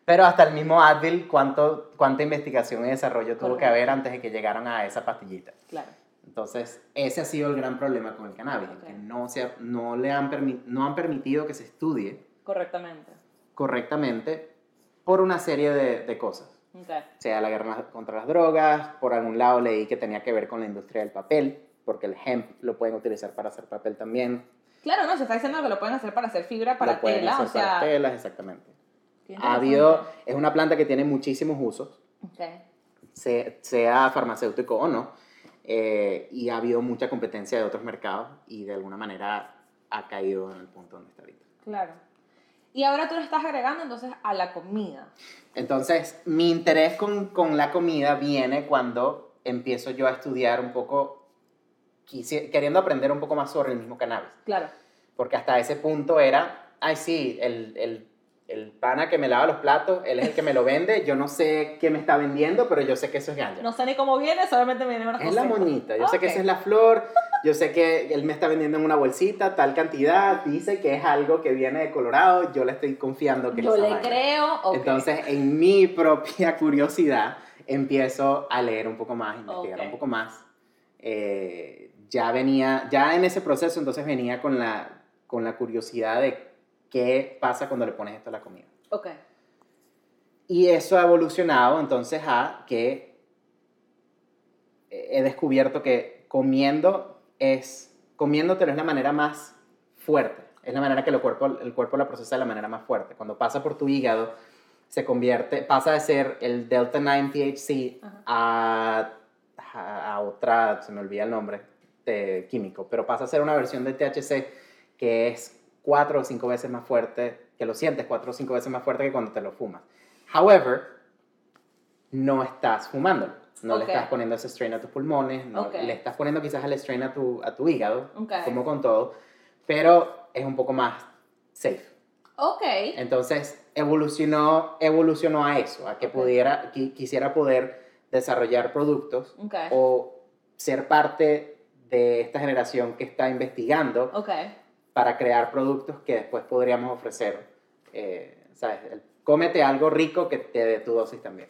Pero hasta el mismo Advil, ¿cuánto, ¿cuánta investigación y desarrollo tuvo que Correcto. haber antes de que llegaran a esa pastillita? Claro. Entonces, ese ha sido el gran problema con el cannabis, Ok. que no, se no, le han no han permitido que se estudie Correctamente. correctamente por una serie de, de cosas. Ok. Sea la guerra contra las drogas, por algún lado leí que tenía que ver con la industria del papel, porque el hemp lo pueden utilizar para hacer papel también. Claro, no, se está diciendo que lo pueden hacer para hacer fibra, para lo pueden tela, hacer o sea. para telas, exactamente. Ha habido, es una planta que tiene muchísimos usos, Ok. se- sea farmacéutico o no, eh, y ha habido mucha competencia de otros mercados y de alguna manera ha caído en el punto donde está ahorita. Claro. Y ahora tú lo estás agregando entonces a la comida. Entonces, mi interés con, con la comida viene cuando empiezo yo a estudiar un poco, queriendo aprender un poco más sobre el mismo cannabis. Claro. Porque hasta ese punto era, ay sí, el, el, el pana que me lava los platos, él es el que me lo vende, yo no sé qué me está vendiendo, pero yo sé que eso es ganja. No sé ni cómo viene, solamente me viene una es la moñita, yo sé que esa es la flor, yo sé que él me está vendiendo en una bolsita, tal cantidad, dice que es algo que viene de Colorado, yo le estoy confiando que Yo le vaina. creo. ok. Entonces, en mi propia curiosidad, empiezo a leer un poco más, investigar Ok. un poco más. Eh, ya venía, ya en ese proceso, entonces venía con la, con la curiosidad de qué pasa cuando le pones esto a la comida. Ok. Y eso ha evolucionado entonces a que he descubierto que comiendo es, comiéndotelo es la manera más fuerte, es la manera que el cuerpo, el cuerpo la procesa de la manera más fuerte. Cuando pasa por tu hígado, se convierte, pasa de ser el Delta 9 THC a, a, a otra, se me olvida el nombre de químico, pero pasa a ser una versión de THC que es cuatro o cinco veces más fuerte, que lo sientes cuatro o cinco veces más fuerte que cuando te lo fumas. However, no estás fumándolo. No Ok. le estás poniendo ese strain a tus pulmones, no, Ok. le estás poniendo quizás el strain a tu, a tu hígado, Ok. como con todo, pero es un poco más safe. Ok. Entonces, evolucionó, evolucionó a eso, a que pudiera, qui- quisiera poder desarrollar productos o ser parte de esta generación que está investigando para crear productos que después podríamos ofrecer. eh, ¿sabes? El- cómete algo rico que te dé tu dosis también,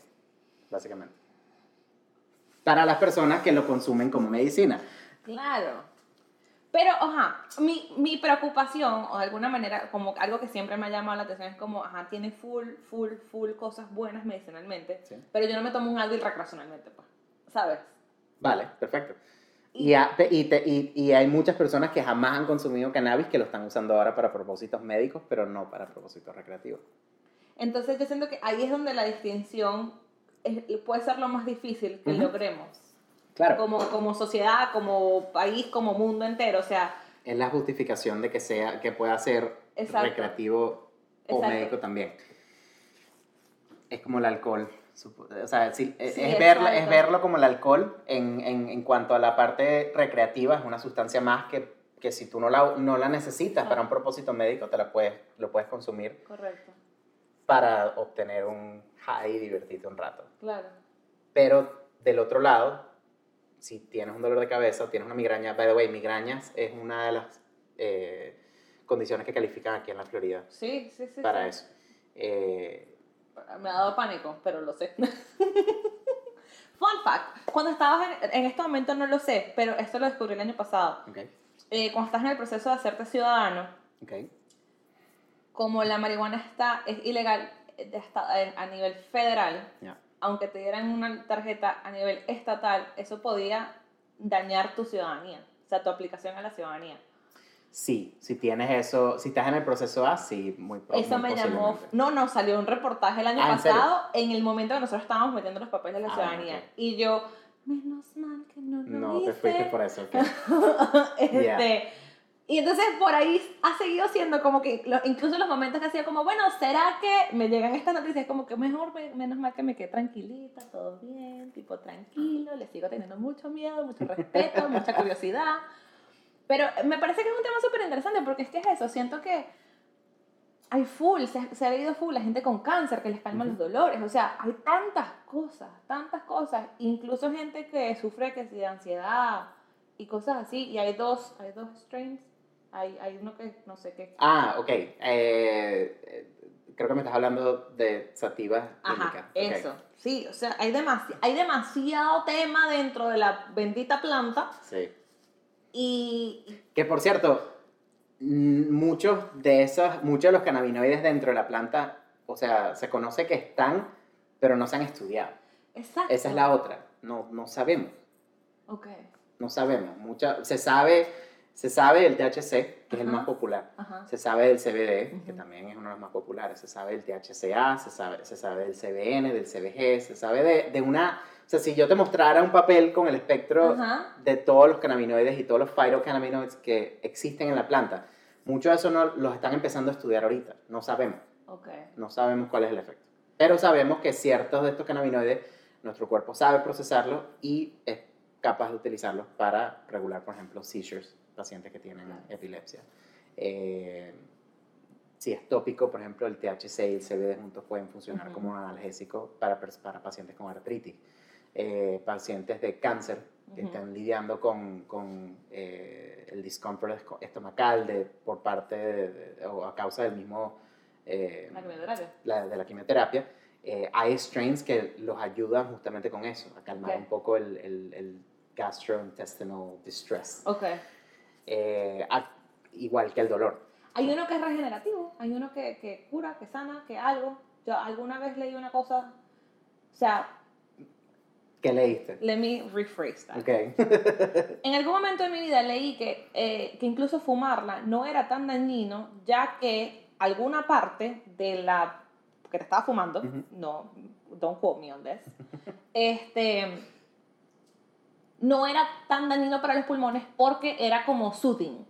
básicamente. Para las personas que lo consumen como medicina. Claro. Pero, ajá, mi, mi preocupación, o de alguna manera, como algo que siempre me ha llamado la atención, es como, ajá, tiene full, full, full cosas buenas medicinalmente, Sí. pero yo no me tomo un Advil recreacionalmente, pues, ¿sabes? Vale, perfecto. Y, ha- te- y, te- y- y hay muchas personas que jamás han consumido cannabis que lo están usando ahora para propósitos médicos, pero no para propósitos recreativos. Entonces yo siento que ahí es donde la distinción es- puede ser lo más difícil que logremos, Claro. como, como sociedad, como país, como mundo entero, o sea, Es la justificación de que, sea, que pueda ser Exacto. recreativo o Exacto. médico también. Es como el alcohol. Supo- O sea, sí, es, Sí, es verlo, es verlo como el alcohol en, en, en cuanto a la parte recreativa, es una sustancia más que, que si tú no la, no la necesitas Ah. para un propósito médico, te la puedes, lo puedes consumir correcto, para obtener un high y divertirte un rato. claro. Pero del otro lado, si tienes un dolor de cabeza o tienes una migraña, by the way, migrañas es una de las eh, condiciones que califican aquí en la Florida Sí, sí, sí. para sí. eso. Eh, Me ha dado pánico, pero lo sé. Fun fact, cuando estabas en, en este momento no lo sé, pero esto lo descubrí el año pasado. ok, Eh, cuando estás en el proceso de hacerte ciudadano, ok, como la marihuana está, es ilegal eh, a nivel federal, ya. aunque te dieran una tarjeta a nivel estatal, eso podía dañar tu ciudadanía, o sea, tu aplicación a la ciudadanía. Sí, si tienes eso, si estás en el proceso A, sí, muy pro- Eso muy me llamó. No, no, salió un reportaje el año Ah, ¿en pasado en el momento que nosotros estábamos metiendo los papeles de la Ah, ciudadanía. ok. Y yo, menos mal que no lo No, hice. te fuiste por eso. ok. este, Yeah. Y entonces por ahí ha seguido siendo como que, incluso los momentos que hacía como, bueno, ¿será que me llegan estas noticias? Como que mejor, me- menos mal que me quedé tranquilita, todo bien, tipo tranquilo, le sigo teniendo mucho miedo, mucho respeto, mucha curiosidad. Pero me parece que es un tema súper interesante porque es que es eso, siento que hay full, se, se ha leído full la gente con cáncer que les calman los dolores, o sea, hay tantas cosas, tantas cosas, incluso gente que sufre que si de ansiedad y cosas así, y hay dos, hay dos strains, hay, hay uno que no sé qué. Ah, ok. Eh, creo que me estás hablando de sativas Ajá, indica. Ok. eso, sí, o sea, hay, demasi hay demasiado tema dentro de la bendita planta Sí. Y... Que por cierto, muchos de esos, muchos de los cannabinoides dentro de la planta, o sea, se conoce que están, pero no se han estudiado. Exacto. Esa es la otra. No, no sabemos. Ok, No sabemos. Mucha, se sabe, se sabe el THC, que es el más popular. ajá. Se sabe del CBD, que Ujú. también es uno de los más populares. Se sabe del THCA, se sabe, se sabe del CBN, del CBG, se sabe de, de una... O sea, si yo te mostrara un papel con el espectro Ajá. de todos los cannabinoides y todos los phytocannabinoides que existen en la planta, muchos de esos no los están empezando a estudiar ahorita. No sabemos. Ok. No sabemos cuál es el efecto. Pero sabemos que ciertos de estos cannabinoides, nuestro cuerpo sabe procesarlos y es capaz de utilizarlos para regular, por ejemplo, seizures, pacientes que tienen Claro. epilepsia. Eh, si es tópico, por ejemplo, el THC y el CBD juntos pueden funcionar Ujú. como un analgésico para, para pacientes con artritis. Eh, pacientes de cáncer que Ujú. están lidiando con, con, eh, el discomfort estomacal de, por parte de- de- o a causa del mismo eh, La quimioterapia. la, de la quimioterapia, eh, hay strains que los ayudan justamente con eso, a calmar Ok. un poco el, el, el gastrointestinal distress. Ok. Eh, a- igual que el dolor. Hay uno que es regenerativo, hay uno que, que cura, que sana, que algo. Yo alguna vez leí una cosa, o sea, ¿Qué leíste? let me rephrase that. Ok. En algún momento de mi vida leí que, eh, que incluso fumarla no era tan dañino, ya que alguna parte de la que te estaba fumando, no, don't quote me on this, este, no era tan dañino para los pulmones porque era como soothing.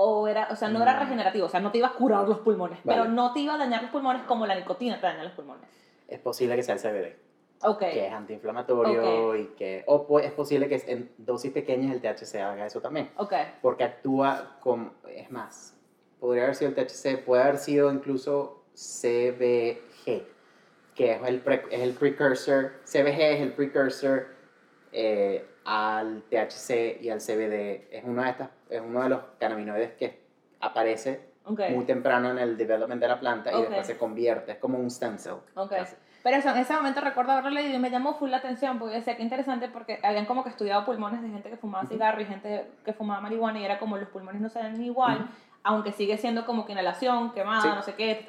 O, era, o sea, no era Mm. regenerativo, o sea, no te iba a curar los pulmones, Vale. pero no te iba a dañar los pulmones como la nicotina te daña los pulmones. es posible que sea el CBD, Ok. que es antiinflamatorio y que... O pu- es posible que en dosis pequeñas el THC haga eso también. Ok. porque actúa con, es más, podría haber sido el THC, puede haber sido incluso CBG, que es el, pre- es el precursor, CBG es el precursor eh, al THC y al CBD, es, una de estas, es uno de los cannabinoides que aparece Ok. muy temprano en el development de la planta y Ok. después se convierte, es como un stem cell. Ok. casi. Pero eso, en ese momento recuerdo haberlo leído y me llamó full la atención porque decía que interesante porque habían como que estudiado pulmones de gente que fumaba cigarro y gente que fumaba marihuana y era como los pulmones no se ven igual, Ujú. aunque sigue siendo como que inhalación, quemada, Sí. no sé qué,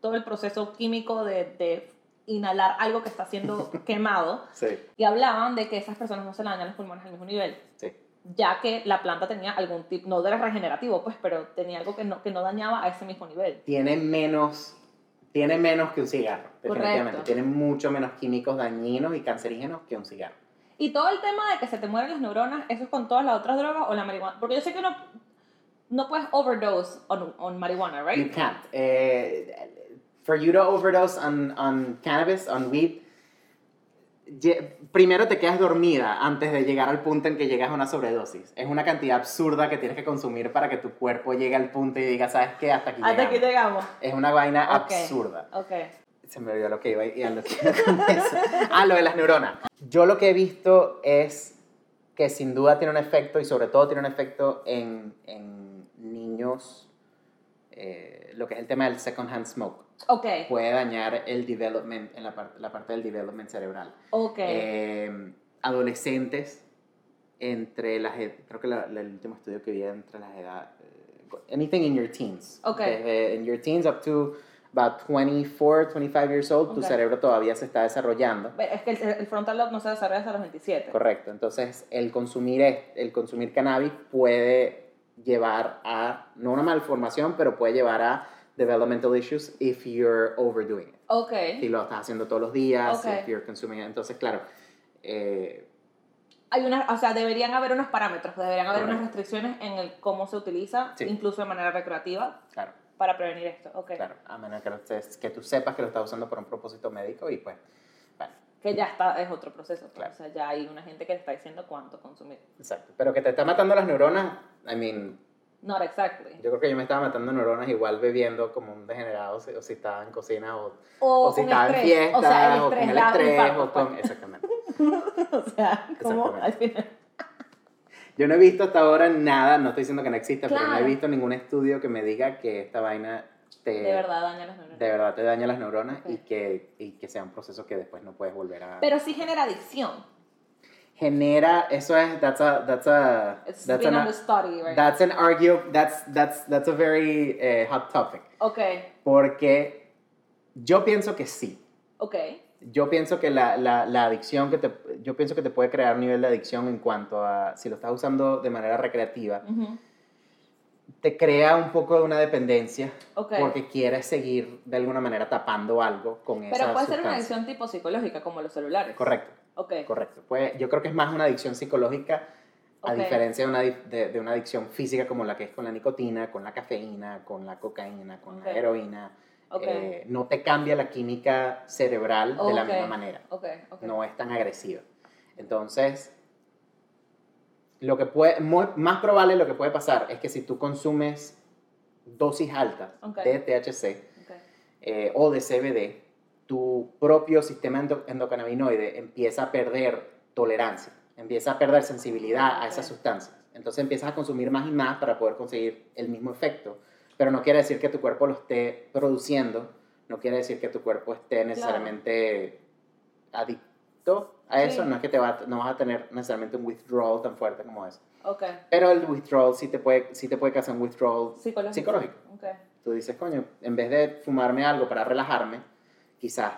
todo el proceso químico de, de inhalar algo que está siendo quemado Sí, y hablaban de que esas personas no se le dañan los pulmones al mismo nivel. sí. Ya que la planta tenía algún tipo, no era regenerativo, pues, pero tenía algo que no, que no dañaba a ese mismo nivel. tiene menos, tiene menos que un cigarro, definitivamente. Correcto. Tiene mucho menos químicos dañinos y cancerígenos que un cigarro. Y todo el tema de que se te mueren las neuronas, ¿eso es con todas las otras drogas o la marihuana? Porque yo sé que uno no puedes overdose on, on marihuana, You right? can't. Eh, for you to overdose on, on cannabis, on weed, primero te quedas dormida antes de llegar al punto en que llegas a una sobredosis. Es una cantidad absurda que tienes que consumir para que tu cuerpo llegue al punto y diga, ¿sabes qué? Hasta aquí Hasta aquí llegamos". llegamos. Es una vaina absurda. Ok. Se me olvidó lo que iba a ir a decir con eso. Ah, lo de las neuronas. Yo lo que he visto es que sin duda tiene un efecto y sobre todo tiene un efecto en, en niños, eh, lo que es el tema del second hand smoke. Ok. Puede dañar el development, en la, parte la parte del development cerebral. Ok. Eh, adolescentes entre las, ed- creo que la- la- el último estudio que vi entre las edades, eh, anything in your teens. Ok. Desde in your teens up to about 24, 25 years old, tu cerebro todavía se está desarrollando. Es que el, el frontal lobe no se desarrolla hasta los 27. Correcto. Entonces, el consumir, el consumir cannabis puede llevar a, no una malformación, pero puede llevar a developmental issues if you're overdoing it. Ok. Si lo estás haciendo todos los días, Ok. if you're consuming it. Entonces, claro, eh, Hay una, o sea, deberían haber unos parámetros, deberían haber unas Correcto. restricciones en el cómo se utiliza, Sí. incluso de manera recreativa, claro, para prevenir esto. Ok. claro, a menos que, que tú sepas que lo estás usando por un propósito médico y pues, bueno, Que ya está, es otro proceso. pues, Claro. O sea, ya hay una gente que te está diciendo cuánto consumir. exacto. Pero que te está matando las neuronas, I mean, Not exactly. yo creo que yo me estaba matando neuronas igual bebiendo como un degenerado, si- o si estaba en cocina, o, O, o si estaba en estrés. fiesta, O sea, el o con el estrés, infarto, o con... pues. Exactamente. O sea, como al final. Yo no he visto hasta ahora nada, no estoy diciendo que no exista, pero no he Claro. visto ningún estudio que me diga que esta vaina te, De verdad daña las neuronas. de verdad te daña las neuronas y, que, y que sea un proceso que después no puedes volver a... Pero sí genera adicción. Genera, eso es, that's a, that's a, It's that's been an, on the study, right? that's an argue, that's, that's, that's a very eh, hot topic, Ok, porque yo pienso que sí. ok. Yo pienso que la, la, la adicción que te, yo pienso que te puede crear un nivel de adicción en cuanto a si lo estás usando de manera recreativa, te crea un poco de una dependencia Ok. porque quieres seguir de alguna manera tapando algo con esa Pero puede ser una sustancia. adicción tipo psicológica, como los celulares. Correcto, Ok. correcto. Pues yo creo que es más una adicción psicológica a diferencia de una, de, de una adicción física como la que es con la nicotina, con la cafeína, con la cocaína, con la heroína. Eh, no te cambia la química cerebral de la misma manera. No es tan agresiva. Entonces, lo que puede, muy- más probable lo que puede pasar es que si tú consumes dosis altas de THC eh, o de CBD, tu propio sistema endo- endocannabinoide empieza a perder tolerancia, empieza a perder sensibilidad a esas sustancias. Entonces empiezas a consumir más y más para poder conseguir el mismo efecto, pero no quiere decir que tu cuerpo lo esté produciendo, no quiere decir que tu cuerpo esté necesariamente adicto a eso, Sí. no es que te va, no vas a tener necesariamente un withdrawal tan fuerte como eso. Ok. Pero el withdrawal sí te puede, sí te puede causar un withdrawal Psicológico. psicológico. Ok. Tú dices, coño, en vez de fumarme algo para relajarme, quizás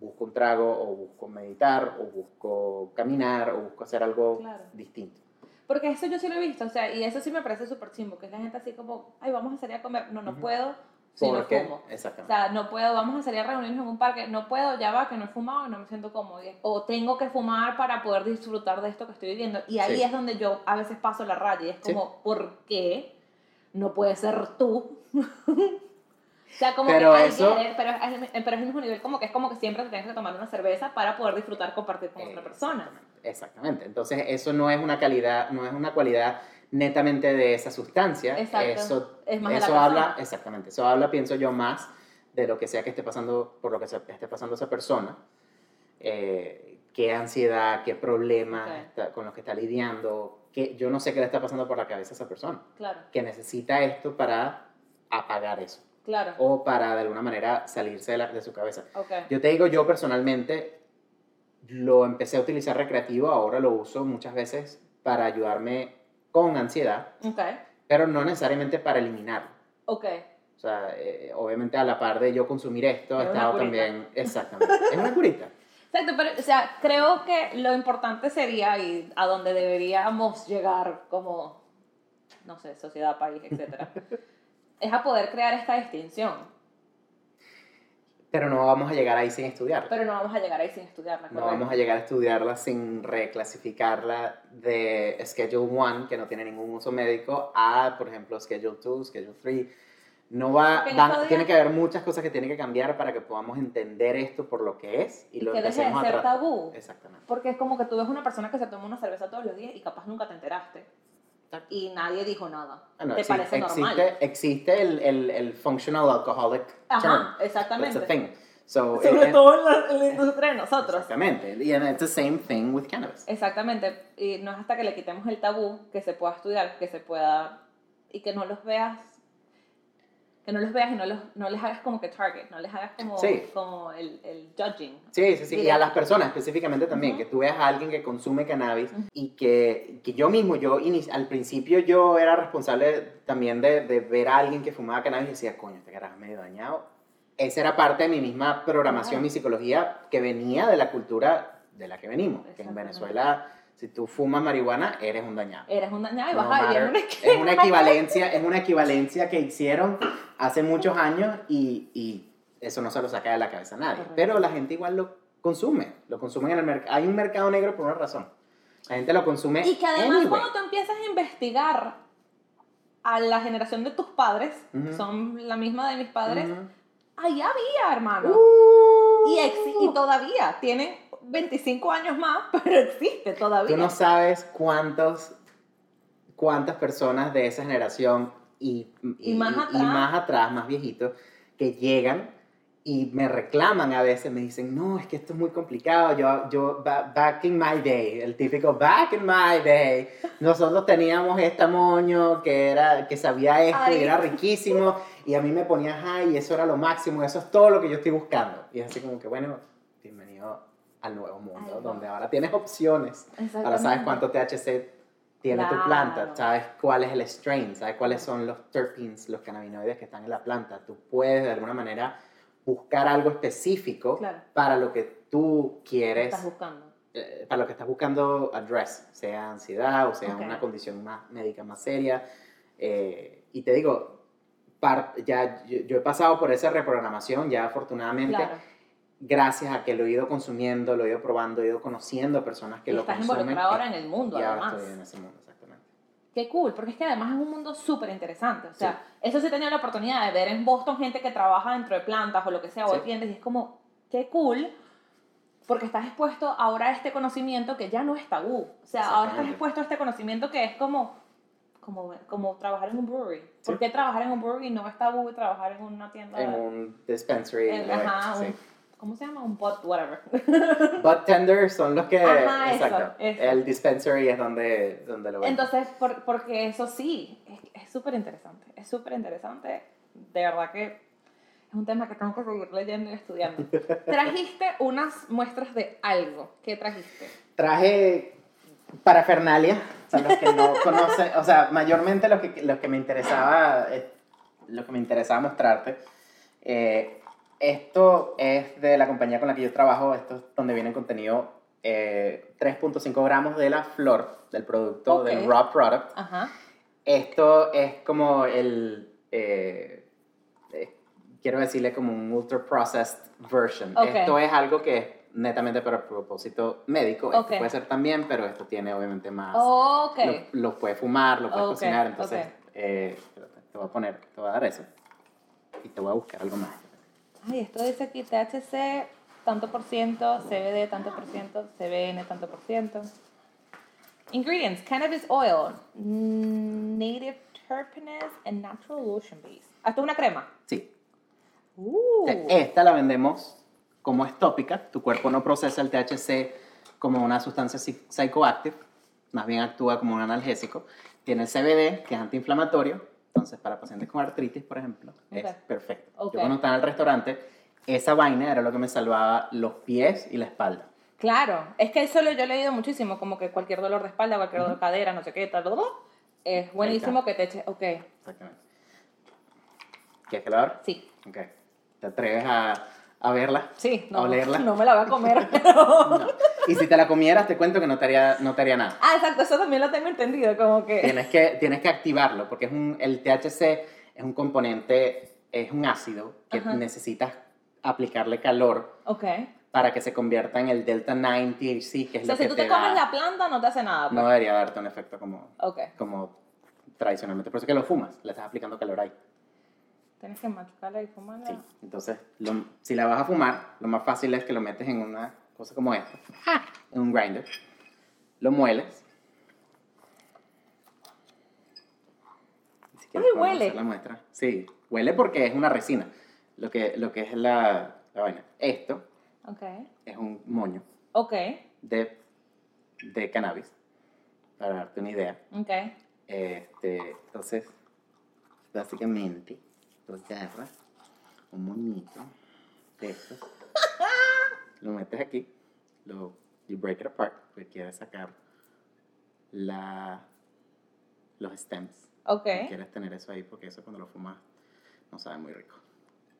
busco un trago o busco meditar o busco caminar o busco hacer algo Claro. distinto. Porque eso yo sí lo he visto, o sea, y eso sí me parece súper chimbo, que es la gente así como, ay, vamos a salir a comer. No, no Ujú. puedo si no fumo. O sea, no puedo, vamos a salir a reunirnos en un parque, no puedo, ya va, que no he fumado y no me siento cómodo. O tengo que fumar para poder disfrutar de esto que estoy viviendo. Y ahí Sí. es donde yo a veces paso la raya y es Sí. como, ¿por qué no puede ser tú? o sea, como Pero que, eso- pero, es, pero es el mismo nivel, como que es como que siempre te tienes que tomar una cerveza para poder disfrutar, compartir con otra persona. Exactamente. Entonces, eso no es una calidad, no es una cualidad netamente de esa sustancia. Exacto. Eso, Es más de la eso habla, persona. exactamente, eso habla, pienso yo, más de lo que sea que esté pasando, por lo que se- esté pasando esa persona. Eh, qué ansiedad, qué problemas Ok. está- con los que está lidiando. Que yo no sé qué le está pasando por la cabeza a esa persona. Claro, Que necesita esto para apagar eso. Claro. O para de alguna manera salirse de, la- de su cabeza. Ok. Yo te digo, yo personalmente lo empecé a utilizar recreativo, ahora lo uso muchas veces para ayudarme con ansiedad, Ok. pero no necesariamente para eliminarlo. Ok. O sea, eh, obviamente a la par de yo consumir esto, he estado también... Exactamente. Es una curita. Exacto, pero, o sea, creo que lo importante sería y a donde deberíamos llegar como, no sé, sociedad, país, etcétera, es a poder crear esta distinción. Pero no vamos a llegar ahí sin estudiarla. Pero no vamos a llegar ahí sin estudiarla. No vamos a llegar a estudiarla sin reclasificarla de Schedule 1, que no tiene ningún uso médico, a, por ejemplo, Schedule 2, Schedule 3. No va, van- tiene que haber muchas cosas que tienen que cambiar para que podamos entender esto por lo que es y Y lo que deje de ser tabú. Exactamente. Porque es como que tú ves una persona que se toma una cerveza todos los días y capaz nunca te enteraste. Y nadie dijo nada. Ah, no, ¿Te parece normal? existe, existe el, el, el functional alcoholic Ajá, term. That's exactamente. the thing. So, Sobre eh, todo en la, en la industria de nosotros. Exactamente. Y it's the same thing with cannabis. Exactamente. Y no es hasta que le quitemos el tabú que se pueda estudiar, que se pueda. y que no los veas. Que no los veas y no, los, no les hagas como que target, no les hagas como, Sí. como el, el judging. Sí, sí, sí. Y a las personas específicamente también, Ujú. que tú veas a alguien que consume cannabis Ujú. y que, que yo mismo, yo al principio yo era responsable también de, de ver a alguien que fumaba cannabis y decía, coño, este carajo medio dañado. Esa era parte de mi misma programación, Claro. mi psicología, que venía de la cultura de la que venimos. Que en. Venezuela Si tú fumas marihuana, eres un dañado. Eres un dañado y No vas a matter. una es una equivalencia, es una equivalencia que hicieron hace muchos años y, y eso no se lo saca de la cabeza a nadie. Correcto. Pero la gente igual lo consume, lo consumen en el mercado. Hay un mercado negro por una razón. La gente lo consume Y que además anyway. cuando tú empiezas a investigar a la generación de tus padres, Ujú. que son la misma de mis padres, Ujú. ahí había, hermano. Uh. Y, exi- y todavía, tienen 25 años más, pero existe todavía. Tú no sabes cuántos, cuántas personas de esa generación y, Y más atrás. más atrás, más viejitos, que llegan y me reclaman a veces, me dicen, no, es que esto es muy complicado, yo, yo, ba- back in my day, el típico back in my day, nosotros teníamos este moño que, era, que sabía esto Ay. y era riquísimo, y a mí me ponía high y eso era lo máximo, eso es todo lo que yo estoy buscando. Y es así como que, bueno, al nuevo mundo, Ay, donde ahora tienes opciones. Ahora sabes cuánto THC tiene tu Claro. planta, sabes cuál es el strain, sabes cuáles son los terpenes, los cannabinoides que están en la planta. Tú puedes de alguna manera buscar algo específico Claro. para lo que tú quieres, Estás buscando. eh, para lo que estás buscando address, sea ansiedad o sea Ok. una condición más médica más seria. Eh, y te digo, par- ya yo, yo he pasado por esa reprogramación, ya afortunadamente Claro. Gracias a que lo he ido consumiendo, lo he ido probando, he ido conociendo personas que Y lo estás consumen. involucrado ahora en el mundo, y ahora además. estoy en ese mundo, exactamente. Qué cool, porque es que además es un mundo súper interesante. O sea, eso sí he tenido la oportunidad de ver en Boston gente que trabaja dentro de plantas o lo que sea, o Sí. de tiendas, y es como, qué cool, porque estás expuesto ahora a este conocimiento que ya no es tabú. O sea, ahora estás expuesto a este conocimiento que es como, como, como trabajar en un brewery. ¿Por qué trabajar en un brewery no es tabú y trabajar en una tienda? En un dispensary. en- ajá, sí. un- ¿cómo se llama? Un pot, whatever. Bud tenders son los que... Ajá, eso, exacto. eso. El dispensary es donde, donde lo venden. Entonces, por- porque eso sí, es- súper interesante, es súper interesante, de verdad que es un tema que tengo que seguir leyendo y estudiando. Trajiste unas muestras de algo, ¿qué trajiste? Traje parafernalia, para los que no conocen, o sea, mayormente lo que, lo que me interesaba, eh, lo que me interesaba mostrarte, eh, esto es de la compañía con la que yo trabajo, esto es donde viene contenido eh, 3.5 gramos de la flor, del producto, Ok. del raw product. Ajá, Esto es como el, eh, eh, quiero decirle como un ultra processed version. Ok. Esto es algo que es netamente para propósito médico. Esto Ok. puede ser también, pero esto tiene obviamente más. ok, Lo, lo puedes fumar, lo puedes Ok, cocinar, entonces eh, te voy a poner, te voy a dar eso. Y te voy a buscar algo más. Ay, esto dice aquí THC, tanto por ciento, CBD, tanto por ciento, CBN, tanto por ciento. Ingredients, cannabis oil, native terpenes and natural lotion base. Ah, Esto es una crema. Sí. Uh, Esta la vendemos como es tópica. Tu cuerpo no procesa el THC como una sustancia psychoactive, más bien actúa como un analgésico. Tiene el CBD, que es antiinflamatorio. Entonces, para pacientes con artritis, por ejemplo, es perfecto. Yo cuando estaba en el restaurante, esa vaina era lo que me salvaba los pies y la espalda. Claro, es que eso lo, yo he leído muchísimo, como que cualquier dolor de espalda, cualquier dolor de cadera, no sé qué, tal, tal, tal, es buenísimo que te eches, ok, Exactamente. ¿Quieres que la abra? sí, Ok. ¿Te atreves a, a verla? sí, ¿A no, olerla? no me la voy a comer, pero... No. Y si te la comieras, te cuento que no te haría, no te haría nada. Ah, exacto, eso también lo tengo entendido, como que... Tienes que, tienes que activarlo porque es un, el THC es un componente, es un ácido que Ajá. necesitas aplicarle calor Ok, para que se convierta en el Delta 9 THC, que es o sea, lo si que tú te te comes da- la planta no te hace nada, pues. No debería darte un efecto como, Ok, como tradicionalmente. Por eso que lo fumas, le estás aplicando calor ahí. tienes que machucarla y fumarla. Sí. Entonces, lo- si la vas a fumar, lo más fácil es que lo metes en una cosa como esta, en un grinder, lo mueles. Ay, huele. la muestra. Sí, huele porque es una resina. Lo que, lo que es la, la vaina. Esto Ok, es un moño ok, de, de cannabis, para darte una idea. ok, Este, entonces, básicamente, tú agarras un moñito de estos, lo metes aquí, lo, you break it apart, porque quieres sacar la, los stems. ok, No quieres tener eso ahí porque eso cuando lo fumas no sabe muy rico.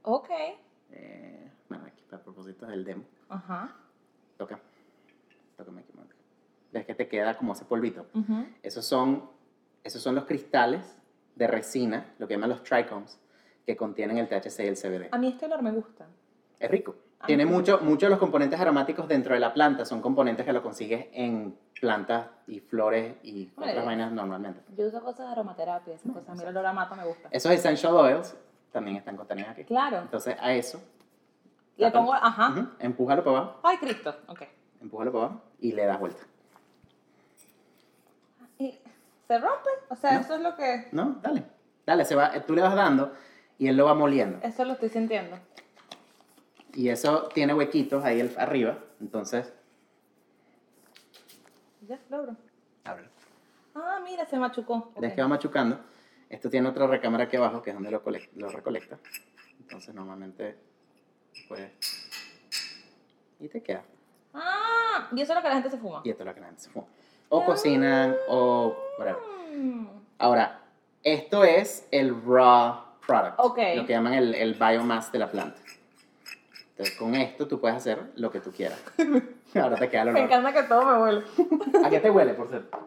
ok, Eh, bueno, aquí para propósitos del demo, ajá, toca, tócame aquí, Mónica. ves que te queda como ese polvito. Ujú. Esos son, esos son los cristales de resina, lo que llaman los trichomes, que contienen el THC y el CBD. A mí este olor me gusta. Es rico. Tiene mucho, muchos de los componentes aromáticos dentro de la planta son componentes que lo consigues en plantas y flores y otras vainas normalmente. Yo uso cosas de aromaterapia, esas cosas. A mí el olor a mata me gusta. Esos essential oils también están contenidos aquí. Claro. Entonces a eso, Le pongo, ajá. ujú, empújalo para abajo, Ay, Cristo. Ok. empújalo para abajo y le das vuelta. ¿Y se rompe? O sea, No. eso es lo que... No, dale. Dale, se va, tú le vas dando y él lo va moliendo. Eso lo estoy sintiendo. Y eso tiene huequitos ahí arriba, entonces, Ya, logro. ábrelo. Ah, mira, se machucó. Ves Ok. que va machucando. Esto tiene otra recámara aquí abajo que es donde lo, lo recolecta. Entonces normalmente pues y te queda. Ah, y eso es lo que la gente se fuma. Y esto es lo que la gente se fuma. O cocinan o whatever. Ahora, esto es el raw product. Ok. Lo que llaman el, el biomass de la planta. Entonces con esto tú puedes hacer lo que tú quieras. Ahora te queda el Me olor. encanta que todo me huele. ¿A qué te huele, por cierto?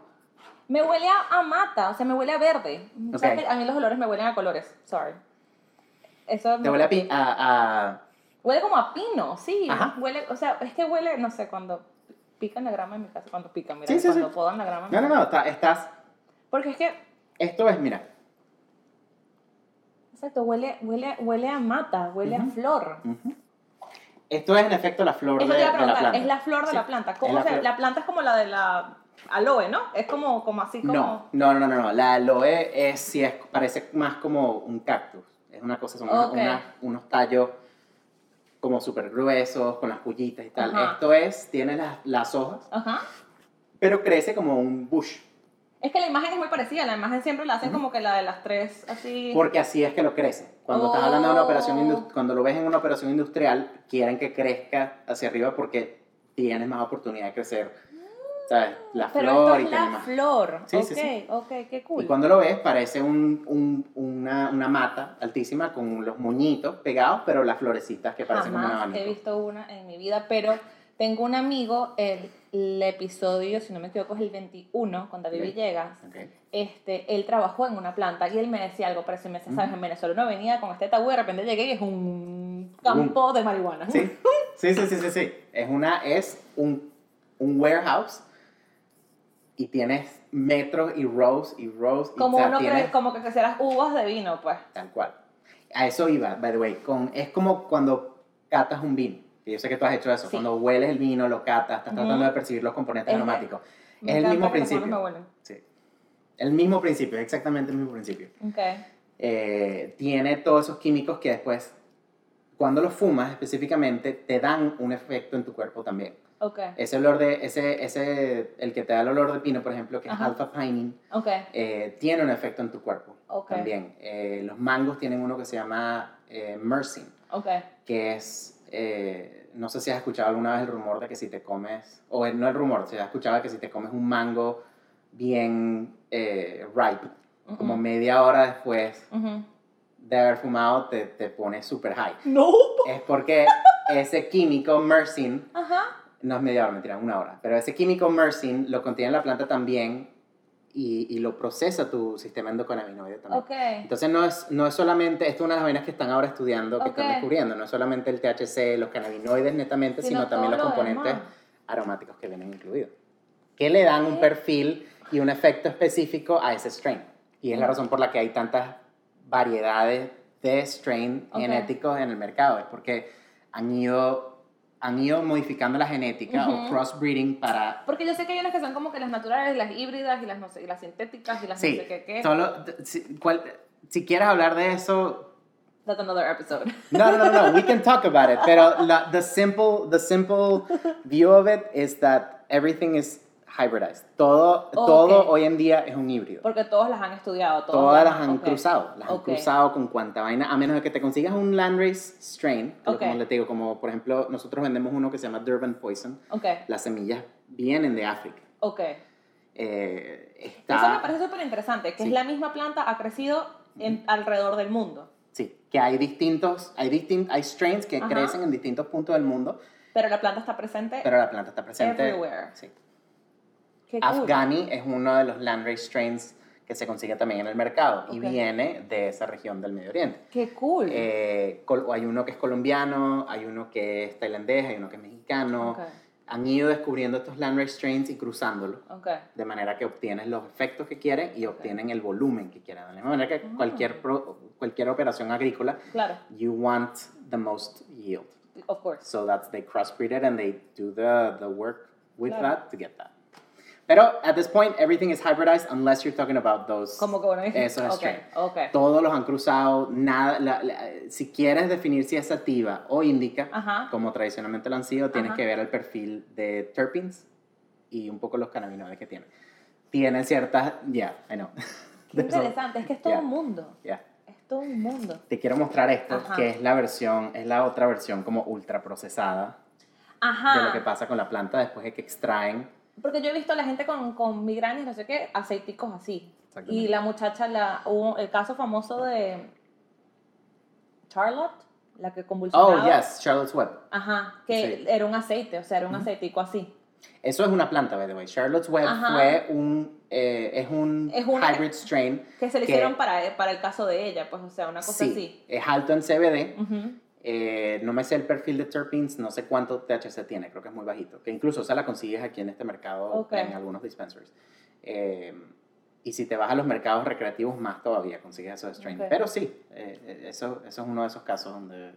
Me huele a, a mata, o sea, me huele a verde. Ok. ¿Sabes que a mí los olores me huelen a colores. Sorry. Eso Te me- huele a, pi- a, a- Huele como a pino, sí. Ajá. Huele, o sea, es que huele, no sé, cuando pican la grama en mi casa, cuando pican, mira, Sí, sí, cuando sí. podan la grama. en No, mi no, no, está- estás... Porque es que, Esto es, mira, exacto, huele, huele, huele a mata, huele a Ujú. flor. Ujú. Esto es en efecto la flor de, de la planta. es la flor de Sí, la planta. ¿Cómo la se- flor. la planta es como la de la aloe, ¿no? Es como, como así como... No, no, no, no, no, la aloe es, sí es, parece más como un cactus. Es una cosa, son unas- Ok. unas- unos tallos como súper gruesos, con las pullitas y tal. Ajá. Esto es, tiene las, las hojas, Ajá. pero crece como un bush. Es que la imagen es muy parecida, la imagen siempre la hacen como que la de las tres, así... Porque así es que lo crece. Cuando estás hablando de una operación Oh. cuando lo ves en una operación industrial, quieren que crezca hacia arriba porque tienes más oportunidad de crecer. ¿Sabes? La Pero flor esto y es tiene la más. flor. Sí, ok, sí, sí. ok, qué cool. Y cuando lo ves, parece un- un- una, una mata altísima con los moñitos pegados, pero las florecitas que parecen Jamás abanico. he visto una en mi vida, pero tengo un amigo, el, el episodio, si no me equivoco, es el 21, con David Ok. Villegas. Ok. Este, él trabajó en una planta y él me decía algo, pero si me sabes, en Venezuela uno venía con este tabú y de repente llegué y es un campo de marihuana. Sí, sí, sí, sí, sí, sí. Es, una, es un, un warehouse y tienes metros y rows y rows. Y, Como uno tienes- cree, como que quisieras uvas de vino, pues. Tal cual. A eso iba, by the way. Con, es como cuando catas un vino. que Yo sé que tú has hecho eso. Sí. Cuando hueles el vino, lo catas, estás Ujú. tratando de percibir los componentes Es- aromáticos. Es el mismo principio. me. Sí. El mismo principio, exactamente el mismo principio. Eh, tiene todos esos químicos que después, cuando los fumas específicamente, te dan un efecto en tu cuerpo también. Ok. Ese olor de, ese, ese, el que te da el olor de pino, por ejemplo, que es alpha pinene, eh, tiene un efecto en tu cuerpo también. Eh, los mangos tienen uno que se llama eh, Ok. que es, no sé si has escuchado alguna vez el rumor de que si te comes, o no el rumor, si has escuchado que si te comes un mango bien eh, ripe, como Ujú. media hora después Ujú. de haber fumado, te, te pone super high. No. Es porque ese químico myrcene Ajá. no es media hora, mentira, una hora. Pero ese químico myrcene lo contiene la planta también y, y lo procesa tu sistema endocannabinoide también. Ok. Entonces no es, no es solamente, esto es una de las vainas que están ahora estudiando, que están Ok. descubriendo, no es solamente el THC, los cannabinoides netamente, Sino sino, también los lo componentes demás. aromáticos que vienen incluidos. Que le dan un Ok. perfil y un efecto específico a ese strain. Y es la Mm. razón por la que hay tantas variedades de strain Ok. genéticos en el mercado, es porque han ido, han ido modificando la genética Ujú. o crossbreeding para... Porque yo sé que hay unas que son como que las naturales, las híbridas y las, no sé, y las sintéticas y las Sí, no sé qué qué. solo, si, cual- si quieres hablar de eso, That's another episode. No, no, no, no. We can talk about it. Pero la, the simple, the simple view of it is that everything is hybridized. Todo, Oh, todo hoy en día es un híbrido. Porque todos las han estudiado. Todos Todas las han ok. cruzado, las han Ok. cruzado con cuanta vaina, a menos de que te consigas un landrace strain, como les digo, como por ejemplo nosotros vendemos uno que se llama Durban Poison, las semillas vienen de África. ok. Eh, Eso me está, parece súper interesante, que Sí. es la misma planta, ha crecido en, alrededor del mundo. sí, que hay distintos, hay distin, hay strains que Ajá. crecen en distintos puntos del mundo, Pero la planta está presente pero la planta está presente. everywhere. Sí. Qué cool. Afghani es uno de los landrace strains que se consigue también en el mercado y Ok. viene de esa región del Medio Oriente. Qué cool. Eh, hay uno que es colombiano, hay uno que es tailandés, hay uno que es mexicano. Han ido descubriendo estos landrace strains y cruzándolos de manera que obtienes los efectos que quieren y obtienen el volumen que quieren. De la misma manera que Ah. cualquier, pro- cualquier operación agrícola, Claro, you want the most yield. of course. So that's they crossbreed it and they do the, the work with Claro. that to get that. Pero at this point, everything is hybridized unless you're talking about those. Como que bueno, Eso es ok, strain. ok. Todos los han cruzado, nada, la- la- si quieres definir si es sativa o índica, Ajá. como tradicionalmente lo han sido, tienes Ajá. que ver el perfil de terpenes y un poco los cannabinoides que tienen. Tienen ciertas, yeah, I know. Qué interesante, es que es todo Yeah. un mundo. yeah. Es todo un mundo. Te quiero mostrar esto, Ajá. que es la versión, es la otra versión como ultra procesada Ajá. de lo que pasa con la planta después de que extraen. Porque yo he visto a la gente con, con migrañas, no sé qué, aceiticos así. Y la muchacha, la, hubo el caso famoso de Charlotte, la que convulsionaba. Oh, yes, Charlotte's Web. Ajá, que Sí. era un aceite, o sea, era un aceitico así. Eso es una planta, by the way. Charlotte's Web Ajá. fue un, eh, es un Es una- hybrid strain. Que se le hicieron para, para el caso de ella, pues, o sea, una cosa Sí, así. es alto en CBD. Eh, no me sé el perfil de terpenes, no sé cuánto THC tiene, creo que es muy bajito. Que incluso se la consigues aquí en este mercado, en algunos dispensaries. Eh, y si te vas a los mercados recreativos, más todavía consigues esos strains. Ok. Pero sí, eh, eso, eso es uno de esos casos donde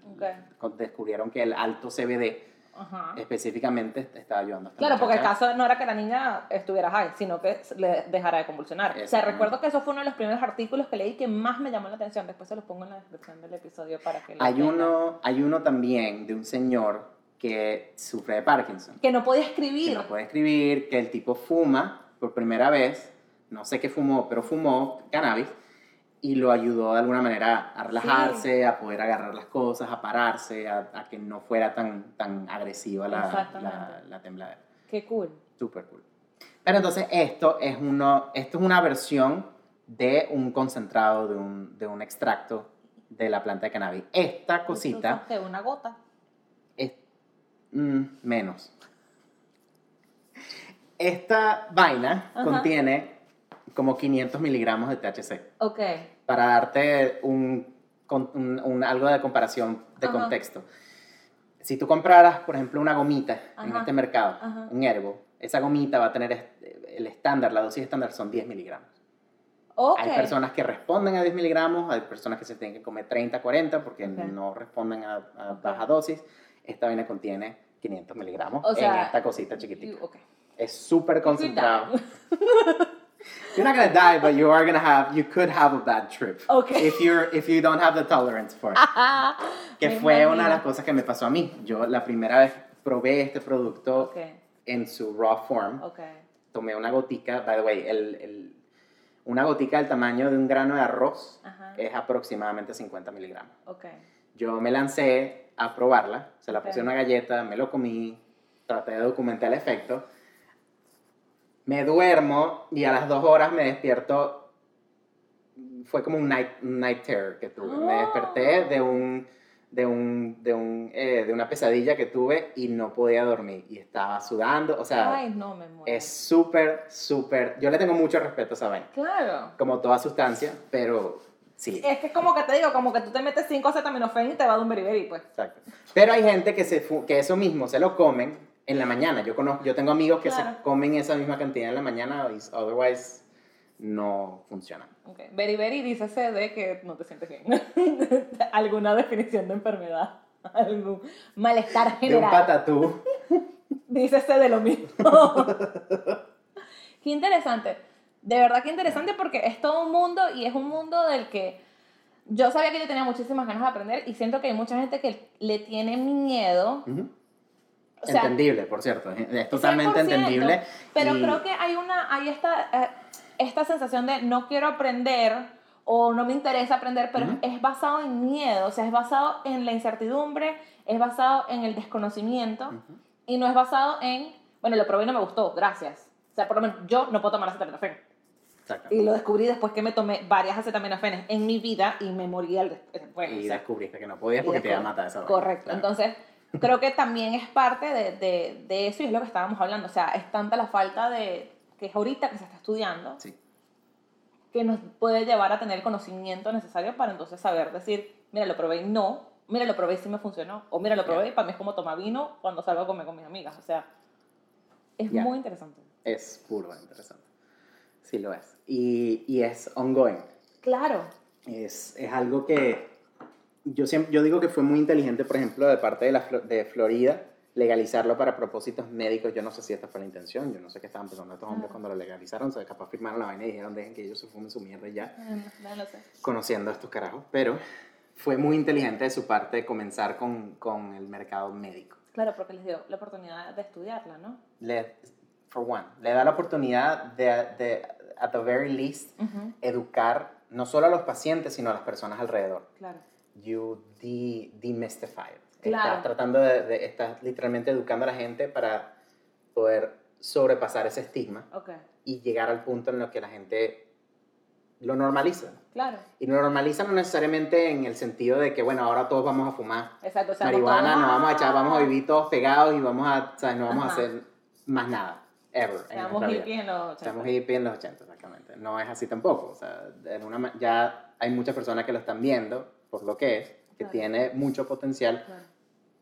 descubrieron que el alto CBD Ajá. específicamente te está ayudando. a esta Claro, porque el caso no era que la niña estuviera high, sino que le dejara de convulsionar. O sea, recuerdo que eso fue uno de los primeros artículos que leí que más me llamó la atención. Después se los pongo en la descripción del episodio para que lo Hay tengan. uno, hay uno también de un señor que sufre de Parkinson. Que no podía que escribir. no puede escribir, que el tipo fuma por primera vez, no sé qué fumó, pero fumó cannabis y lo ayudó de alguna manera a relajarse, a poder agarrar las cosas, a pararse, a, a que no fuera tan, tan agresiva la, la, la tembladera. Qué cool. Super cool. Pero entonces esto es, uno, esto es una versión de un concentrado, de un, de un extracto de la planta de cannabis. Esta cosita De una gota. es mm, menos. Esta vaina Ajá. contiene como 500 miligramos de THC. Ok. Para darte un, un- un- algo de comparación de Ajá. contexto. Si tú compraras, por ejemplo, una gomita en Ajá. este mercado, Ajá. un herbo, esa gomita va a tener est- el estándar, la dosis estándar son 10 miligramos. Ok. Hay personas que responden a 10 miligramos, hay personas que se tienen que comer 30, 40 porque Ok. no responden a, a baja dosis. Esta vaina contiene 500 miligramos O sea, en esta cosita chiquitita. Es súper concentrado. You're not gonna die, but you are gonna have, you could have a bad trip. Okay. If you're, if you don't have the tolerance for it. que Me fue una de las cosas que me pasó a mí. Yo la primera vez probé este producto en su raw form. Ok. Tomé una gotica, by the way, el, el- una gotica del tamaño de un grano de arroz Ajá. es aproximadamente 50 miligramos. Ok. Yo me lancé a probarla, se la puse en una galleta, me lo comí, traté de documentar el efecto. Me duermo y a las dos horas me despierto. Fue como un night, night terror que tuve. Me Ah. desperté de un de un de un eh, de una pesadilla que tuve y no podía dormir y estaba sudando, o sea, Ay, no me muero. es súper súper. Yo le tengo mucho respeto a esa vaina, Claro. como toda sustancia, pero sí. Es que es como que te digo, como que tú te metes 5 acetaminofén y te va de un beriberi, pues. Exacto. Pero hay gente que, se que eso mismo se lo comen en la mañana. Yo, conozco, yo tengo amigos que Claro. se comen esa misma cantidad en la mañana, y otherwise no funciona. Ok. Beriberi dice de que no te sientes bien. Alguna definición de enfermedad. Algún malestar De un general. patatú. Dícese de lo mismo. Qué interesante. De verdad que interesante porque es todo un mundo y es un mundo del que yo sabía que yo tenía muchísimas ganas de aprender y siento que hay mucha gente que le tiene miedo. O sea, entendible, por cierto. Es totalmente 100%, entendible. Pero y- creo que hay una, hay esta, eh, esta sensación de no quiero aprender o no me interesa aprender, pero Ujú. es basado en miedo, o sea, es basado en la incertidumbre, es basado en el desconocimiento Ujú. y no es basado en, bueno, lo probé y no me gustó, gracias. O sea, por lo menos yo no puedo tomar acetaminofén. Y lo descubrí después que me tomé varias acetaminofenes en mi vida y me morí al des- después. Y o sea, descubriste que no podías porque te iba a matar esa. Correcto. Claro. Entonces, creo que también es parte de, de, de eso y es lo que estábamos hablando. O sea, es tanta la falta de que es ahorita que se está estudiando, Sí. que nos puede llevar a tener el conocimiento necesario para entonces saber decir, mira, lo probé y no, mira, lo probé y sí me funcionó, o mira, lo probé y para mí es como tomar vino cuando salgo a comer con mis amigas. O sea, es Ya. muy interesante. Es puro interesante. Sí lo es. Y, y es ongoing. Claro. Es, es algo que yo, siempre, yo digo que fue muy inteligente, por ejemplo, de parte de, la, de Florida, legalizarlo para propósitos médicos. Yo no sé si esta fue la intención, yo no sé qué estaban pensando estos hombres Ah. cuando lo legalizaron. O sea, capaz firmaron la vaina y dijeron, dejen que ellos se fumen su mierda y ya, No, no lo sé. conociendo a estos carajos. Pero fue muy inteligente de su parte comenzar con, con el mercado médico. Claro, porque les dio la oportunidad de estudiarla, ¿no? Le, for one, le da la oportunidad de, de, at the very least, Ujú, educar no solo a los pacientes, sino a las personas alrededor. Claro. You de demystify it. Claro. Estás tratando de, de- estás literalmente educando a la gente para poder sobrepasar ese estigma Ok. y llegar al punto en el que la gente lo normaliza. Claro. Y lo normaliza no necesariamente en el sentido de que, bueno, ahora todos vamos a fumar Exacto. o sea, marihuana, todos- nos vamos a echar, vamos a vivir todos pegados y vamos a, ¿sabes? no vamos a Ajá. hacer más nada, ever. en nuestra vida. hippies en los 80. Estamos hippie en los 80, exactamente. No es así tampoco. O sea, en una, ya hay muchas personas que lo están viendo por lo que es, que Claro. tiene mucho potencial, Claro.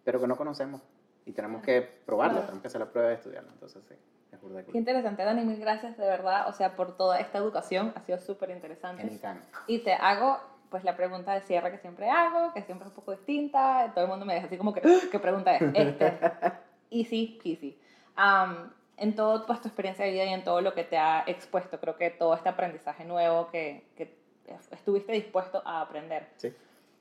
pero que no conocemos. Y tenemos que probarlo, tenemos que hacer la prueba de estudiarlo. Entonces, sí, es burda de Qué interesante, Dani, mil gracias de verdad, o sea, por toda esta educación, ha sido súper interesante. Y te hago, pues, la pregunta de cierre que siempre hago, que siempre es un poco distinta, todo el mundo me deja así como que, "Ah, ¿qué pregunta es? Este, easy peasy. Am, en toda pues, tu experiencia de vida y en todo lo que te ha expuesto, creo que todo este aprendizaje nuevo que, que estuviste dispuesto a aprender, Sí.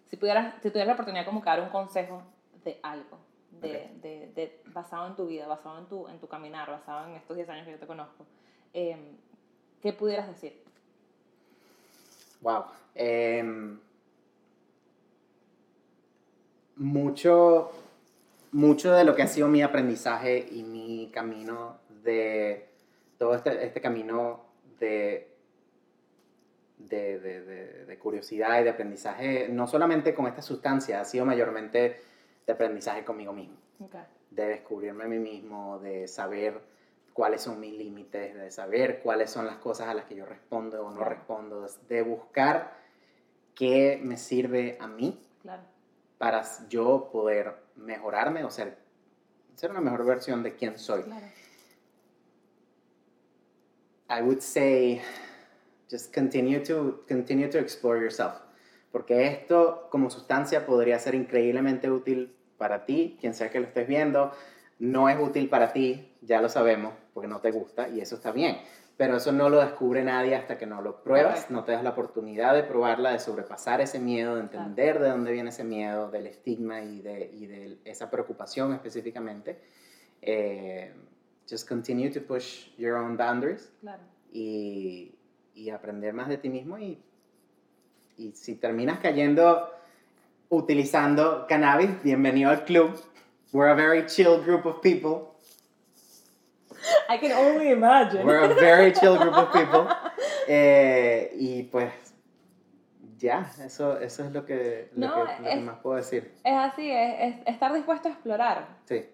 Si pudieras, si tuvieras la oportunidad como que dar un consejo de algo, de, de, de- basado en tu vida, basado en tu, en tu caminar, basado en estos 10 años que yo te conozco, em, ¿qué pudieras decir? Wow. Em, mucho, mucho de lo que ha sido mi aprendizaje y mi camino de todo este, este camino de, de, de- de- de curiosidad y de aprendizaje, no solamente con esta sustancia, ha sido mayormente de aprendizaje conmigo mismo Okay. de descubrirme a mí mismo, de saber cuáles son mis límites, de saber cuáles son las cosas a las que yo respondo o no Claro. respondo, de buscar qué me sirve a mí Claro. para yo poder mejorarme o ser, ser una mejor versión de quién soy. Claro. I would say just continue to, continue to explore yourself. Porque esto como sustancia podría ser increíblemente útil para ti, quien sea que lo estés viendo. No es útil para ti, ya lo sabemos, porque no te gusta y eso está bien. Pero eso no lo descubre nadie hasta que no lo pruebas, no te das la oportunidad de probarla, de sobrepasar ese miedo, de entender de dónde viene ese miedo, del estigma y de, y de esa preocupación específicamente. Eh, just continue to push your own boundaries Claro. y, y aprender más de ti mismo y, y si terminas cayendo utilizando cannabis, bienvenido al club. We're a very chill group of people. I can only imagine. We're a very chill group of people. Eh, y pues ya, eso, eso es lo que, lo No, que, lo que es- más puedo decir. Es así, es, es estar dispuesto a explorar. Sí,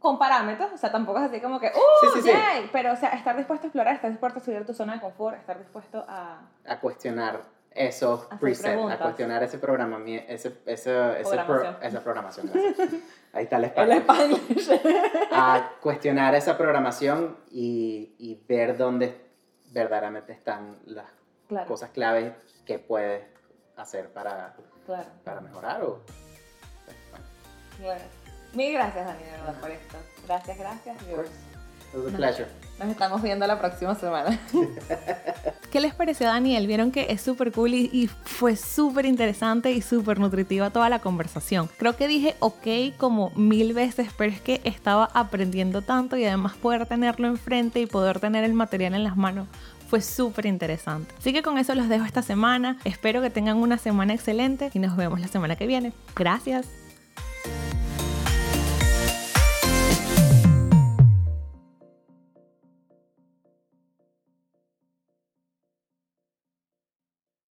Con parámetros, o sea, tampoco es así como que, ¡uh! Sí, sí, sí. yay! Pero, o sea, estar dispuesto a explorar, estar dispuesto a subir tu zona de confort, estar dispuesto a. a cuestionar esos presets, a cuestionar ese programa, ese, ese, ese pro- Programación. esa programación. gracias. Ahí está el El espacio. Spanglish. a cuestionar esa programación y, y ver dónde verdaderamente están las claro, cosas claves que puedes hacer para, claro, para mejorar o bueno, claro. Mil gracias, Dani, de verdad, por esto. Gracias, gracias. of course. It was a pleasure. Nos estamos viendo la próxima semana. ¿Qué les pareció, Daniel? Vieron que es súper cool y, y fue súper interesante y súper nutritiva toda la conversación. Creo que dije ok como mil veces, pero es que estaba aprendiendo tanto y además poder tenerlo enfrente y poder tener el material en las manos fue súper interesante. Así que con eso los dejo esta semana. Espero que tengan una semana excelente y nos vemos la semana que viene. Gracias.